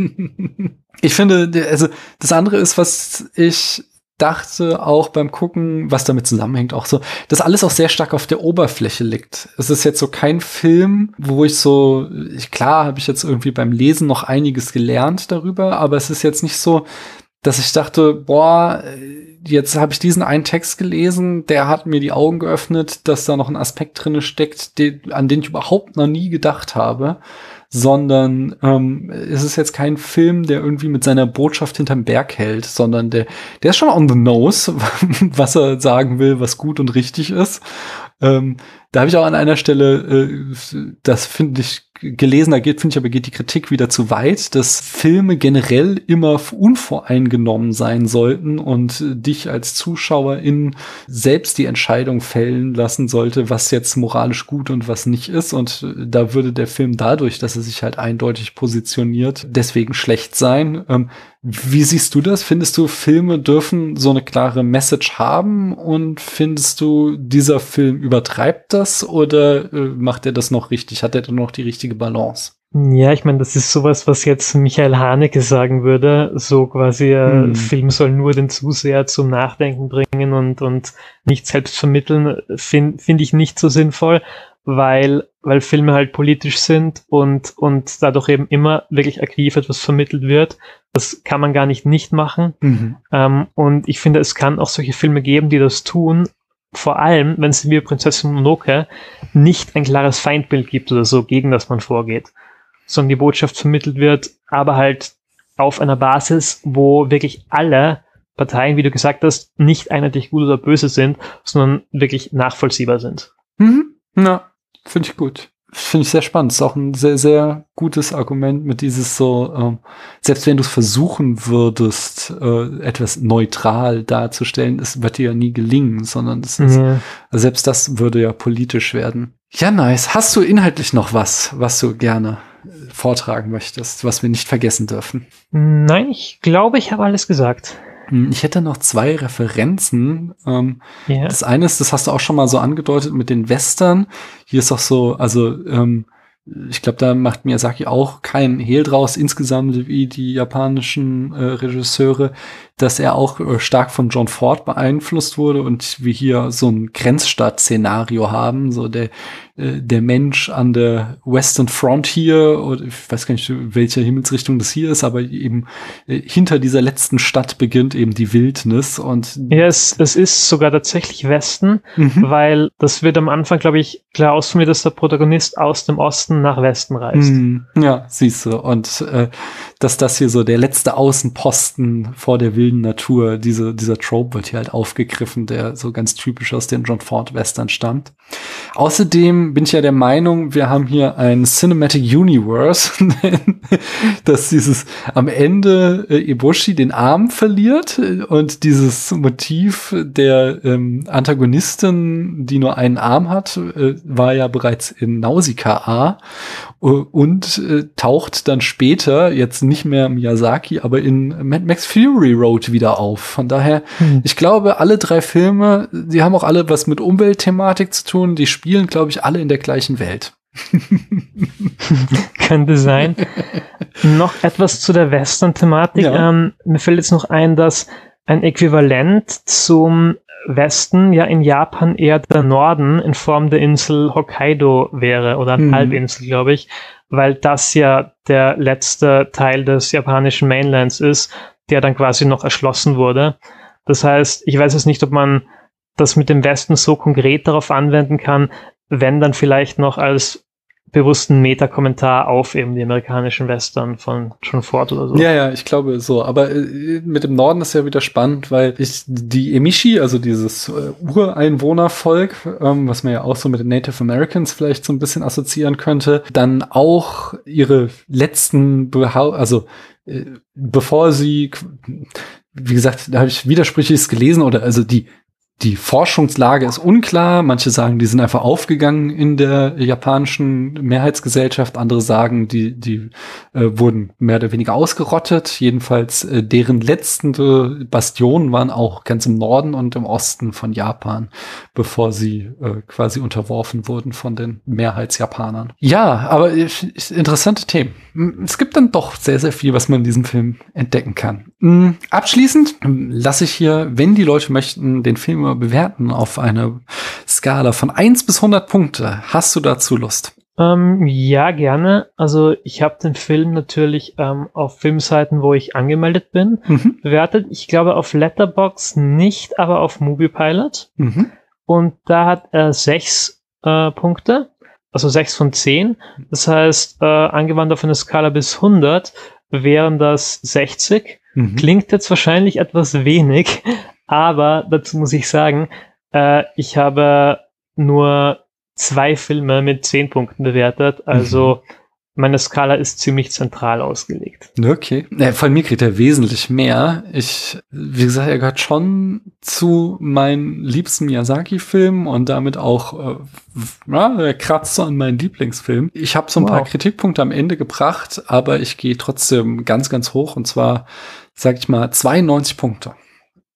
ich finde, also, das andere ist, was ich dachte auch beim Gucken, was damit zusammenhängt, auch so, dass alles auch sehr stark auf der Oberfläche liegt. Es ist jetzt so kein Film, wo ich so, ich, klar habe ich jetzt irgendwie beim Lesen noch einiges gelernt darüber, aber es ist jetzt nicht so, dass ich dachte, boah, jetzt habe ich diesen einen Text gelesen, der hat mir die Augen geöffnet, dass da noch ein Aspekt drinne steckt, den, an den ich überhaupt noch nie gedacht habe sondern ähm, es ist jetzt kein Film, der irgendwie mit seiner Botschaft hinterm Berg hält, sondern der, der ist schon on the nose, was er sagen will, was gut und richtig ist. Ähm, da habe ich auch an einer Stelle, äh, das finde ich gelesen, da geht, finde ich aber geht die Kritik wieder zu weit, dass Filme generell immer unvoreingenommen sein sollten und dich als Zuschauerin selbst die Entscheidung fällen lassen sollte, was jetzt moralisch gut und was nicht ist. Und da würde der Film dadurch, dass er sich halt eindeutig positioniert, deswegen schlecht sein. Ähm, wie siehst du das? Findest du, Filme dürfen so eine klare Message haben und findest du, dieser Film übertreibt das oder äh, macht er das noch richtig? Hat er dann noch die richtige Balance? Ja, ich meine, das ist sowas, was jetzt Michael Haneke sagen würde. So quasi, äh, hm. Film soll nur den Zuseher zum Nachdenken bringen und, und nicht selbst vermitteln, finde find ich nicht so sinnvoll weil, weil Filme halt politisch sind und, und dadurch eben immer wirklich aktiv etwas vermittelt wird. Das kann man gar nicht nicht machen. Mhm. Ähm, und ich finde, es kann auch solche Filme geben, die das tun, vor allem, wenn es wie Prinzessin Mononoke nicht ein klares Feindbild gibt oder so, gegen das man vorgeht, sondern die Botschaft vermittelt wird, aber halt auf einer Basis, wo wirklich alle Parteien, wie du gesagt hast, nicht eindeutig gut oder böse sind, sondern wirklich nachvollziehbar sind. Mhm. Na, Finde ich gut. Finde ich sehr spannend. Ist auch ein sehr, sehr gutes Argument mit dieses so, ähm, selbst wenn du es versuchen würdest, äh, etwas neutral darzustellen, es wird dir ja nie gelingen, sondern das ist, ja. selbst das würde ja politisch werden. Ja, nice. Hast du inhaltlich noch was, was du gerne vortragen möchtest, was wir nicht vergessen dürfen? Nein, ich glaube, ich habe alles gesagt. Hm, ich hätte noch zwei Referenzen. Ähm, yeah. Das eine ist, das hast du auch schon mal so angedeutet mit den Western. Hier ist auch so, also ähm, ich glaube, da macht Miyazaki auch keinen Hehl draus, insgesamt wie die japanischen äh, Regisseure, dass er auch äh, stark von John Ford beeinflusst wurde und wir hier so ein Grenzstadt-Szenario haben, so der äh, der Mensch an der Western Frontier oder ich weiß gar nicht, welche Himmelsrichtung das hier ist, aber eben äh, hinter dieser letzten Stadt beginnt eben die Wildnis und ja, es, es ist sogar tatsächlich Westen, mhm. weil das wird am Anfang, glaube ich, klar ausformuliert, dass der Protagonist aus dem Osten nach Westen reist. Mhm. Ja, siehst du und äh, dass das hier so der letzte Außenposten vor der wilden Natur, diese, dieser Trope wird hier halt aufgegriffen, der so ganz typisch aus den John Ford Western stammt. Außerdem bin ich ja der Meinung, wir haben hier ein Cinematic Universe, dass dieses am Ende äh, Eboshi den Arm verliert und dieses Motiv der ähm, Antagonistin, die nur einen Arm hat, äh, war ja bereits in Nausicaa äh, und äh, taucht dann später, jetzt nicht mehr Miyazaki, aber in Mad Max Fury Road wieder auf. Von daher, hm. ich glaube, alle drei Filme, die haben auch alle was mit Umweltthematik zu tun, die spielen, glaube ich, alle in der gleichen Welt. Könnte sein. noch etwas zu der Western-Thematik. Ja. Ähm, mir fällt jetzt noch ein, dass ein Äquivalent zum Westen ja in Japan eher der Norden in Form der Insel Hokkaido wäre oder eine mhm. Halbinsel, glaube ich, weil das ja der letzte Teil des japanischen Mainlands ist, der dann quasi noch erschlossen wurde. Das heißt, ich weiß jetzt nicht, ob man das mit dem Westen so konkret darauf anwenden kann, wenn dann vielleicht noch als bewussten Meta-Kommentar auf eben die amerikanischen Western von John Ford oder so. Ja, ja, ich glaube so. Aber äh, mit dem Norden ist ja wieder spannend, weil ich die Emishi, also dieses äh, Ureinwohnervolk, ähm, was man ja auch so mit den Native Americans vielleicht so ein bisschen assoziieren könnte, dann auch ihre letzten, Behau also äh, bevor sie, wie gesagt, da habe ich Widersprüchliches gelesen oder also die die Forschungslage ist unklar. Manche sagen, die sind einfach aufgegangen in der japanischen Mehrheitsgesellschaft. Andere sagen, die, die äh, wurden mehr oder weniger ausgerottet. Jedenfalls äh, deren letzten äh, Bastionen waren auch ganz im Norden und im Osten von Japan, bevor sie äh, quasi unterworfen wurden von den Mehrheitsjapanern. Ja, aber interessante Themen. Es gibt dann doch sehr, sehr viel, was man in diesem Film entdecken kann. Hm, abschließend lasse ich hier, wenn die Leute möchten, den Film mal bewerten auf eine Skala von 1 bis 100 Punkte. Hast du dazu Lust? Ähm, ja, gerne. Also ich habe den Film natürlich ähm, auf Filmseiten, wo ich angemeldet bin, mhm. bewertet. Ich glaube auf Letterbox nicht, aber auf Moviepilot. Mhm. Und da hat er sechs äh, Punkte, also sechs von zehn. Das heißt, äh, angewandt auf eine Skala bis 100 wären das 60. Mhm. Klingt jetzt wahrscheinlich etwas wenig, aber dazu muss ich sagen, äh, ich habe nur zwei Filme mit zehn Punkten bewertet. Also mhm. meine Skala ist ziemlich zentral ausgelegt. Okay. Von mir kriegt er wesentlich mehr. Ich, wie gesagt, er gehört schon zu meinen liebsten Miyazaki-Filmen und damit auch, äh, ja, kratzt so an meinen Lieblingsfilm. Ich habe so ein wow. paar Kritikpunkte am Ende gebracht, aber ich gehe trotzdem ganz, ganz hoch und zwar, sag ich mal, 92 Punkte.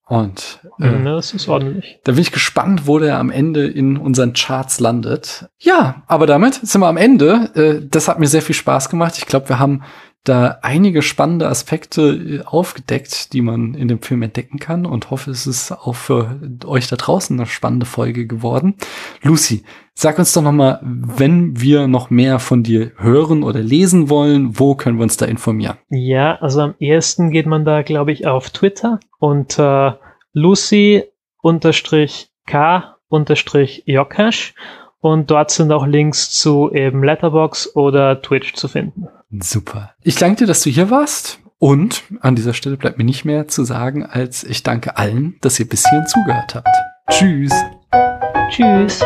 Und äh, ja, das ist ordentlich. Da bin ich gespannt, wo der am Ende in unseren Charts landet. Ja, aber damit sind wir am Ende. Äh, das hat mir sehr viel Spaß gemacht. Ich glaube, wir haben da einige spannende Aspekte äh, aufgedeckt, die man in dem Film entdecken kann und hoffe, es ist auch für euch da draußen eine spannende Folge geworden. Lucy, sag uns doch noch mal, wenn wir noch mehr von dir hören oder lesen wollen, wo können wir uns da informieren? Ja, also am ersten geht man da, glaube ich, auf Twitter unter Lucy unterstrich K unterstrich Yokash und dort sind auch Links zu eben Letterbox oder Twitch zu finden. Super. Ich danke dir, dass du hier warst. Und an dieser Stelle bleibt mir nicht mehr zu sagen, als ich danke allen, dass ihr bis hierhin zugehört habt. Tschüss. Tschüss.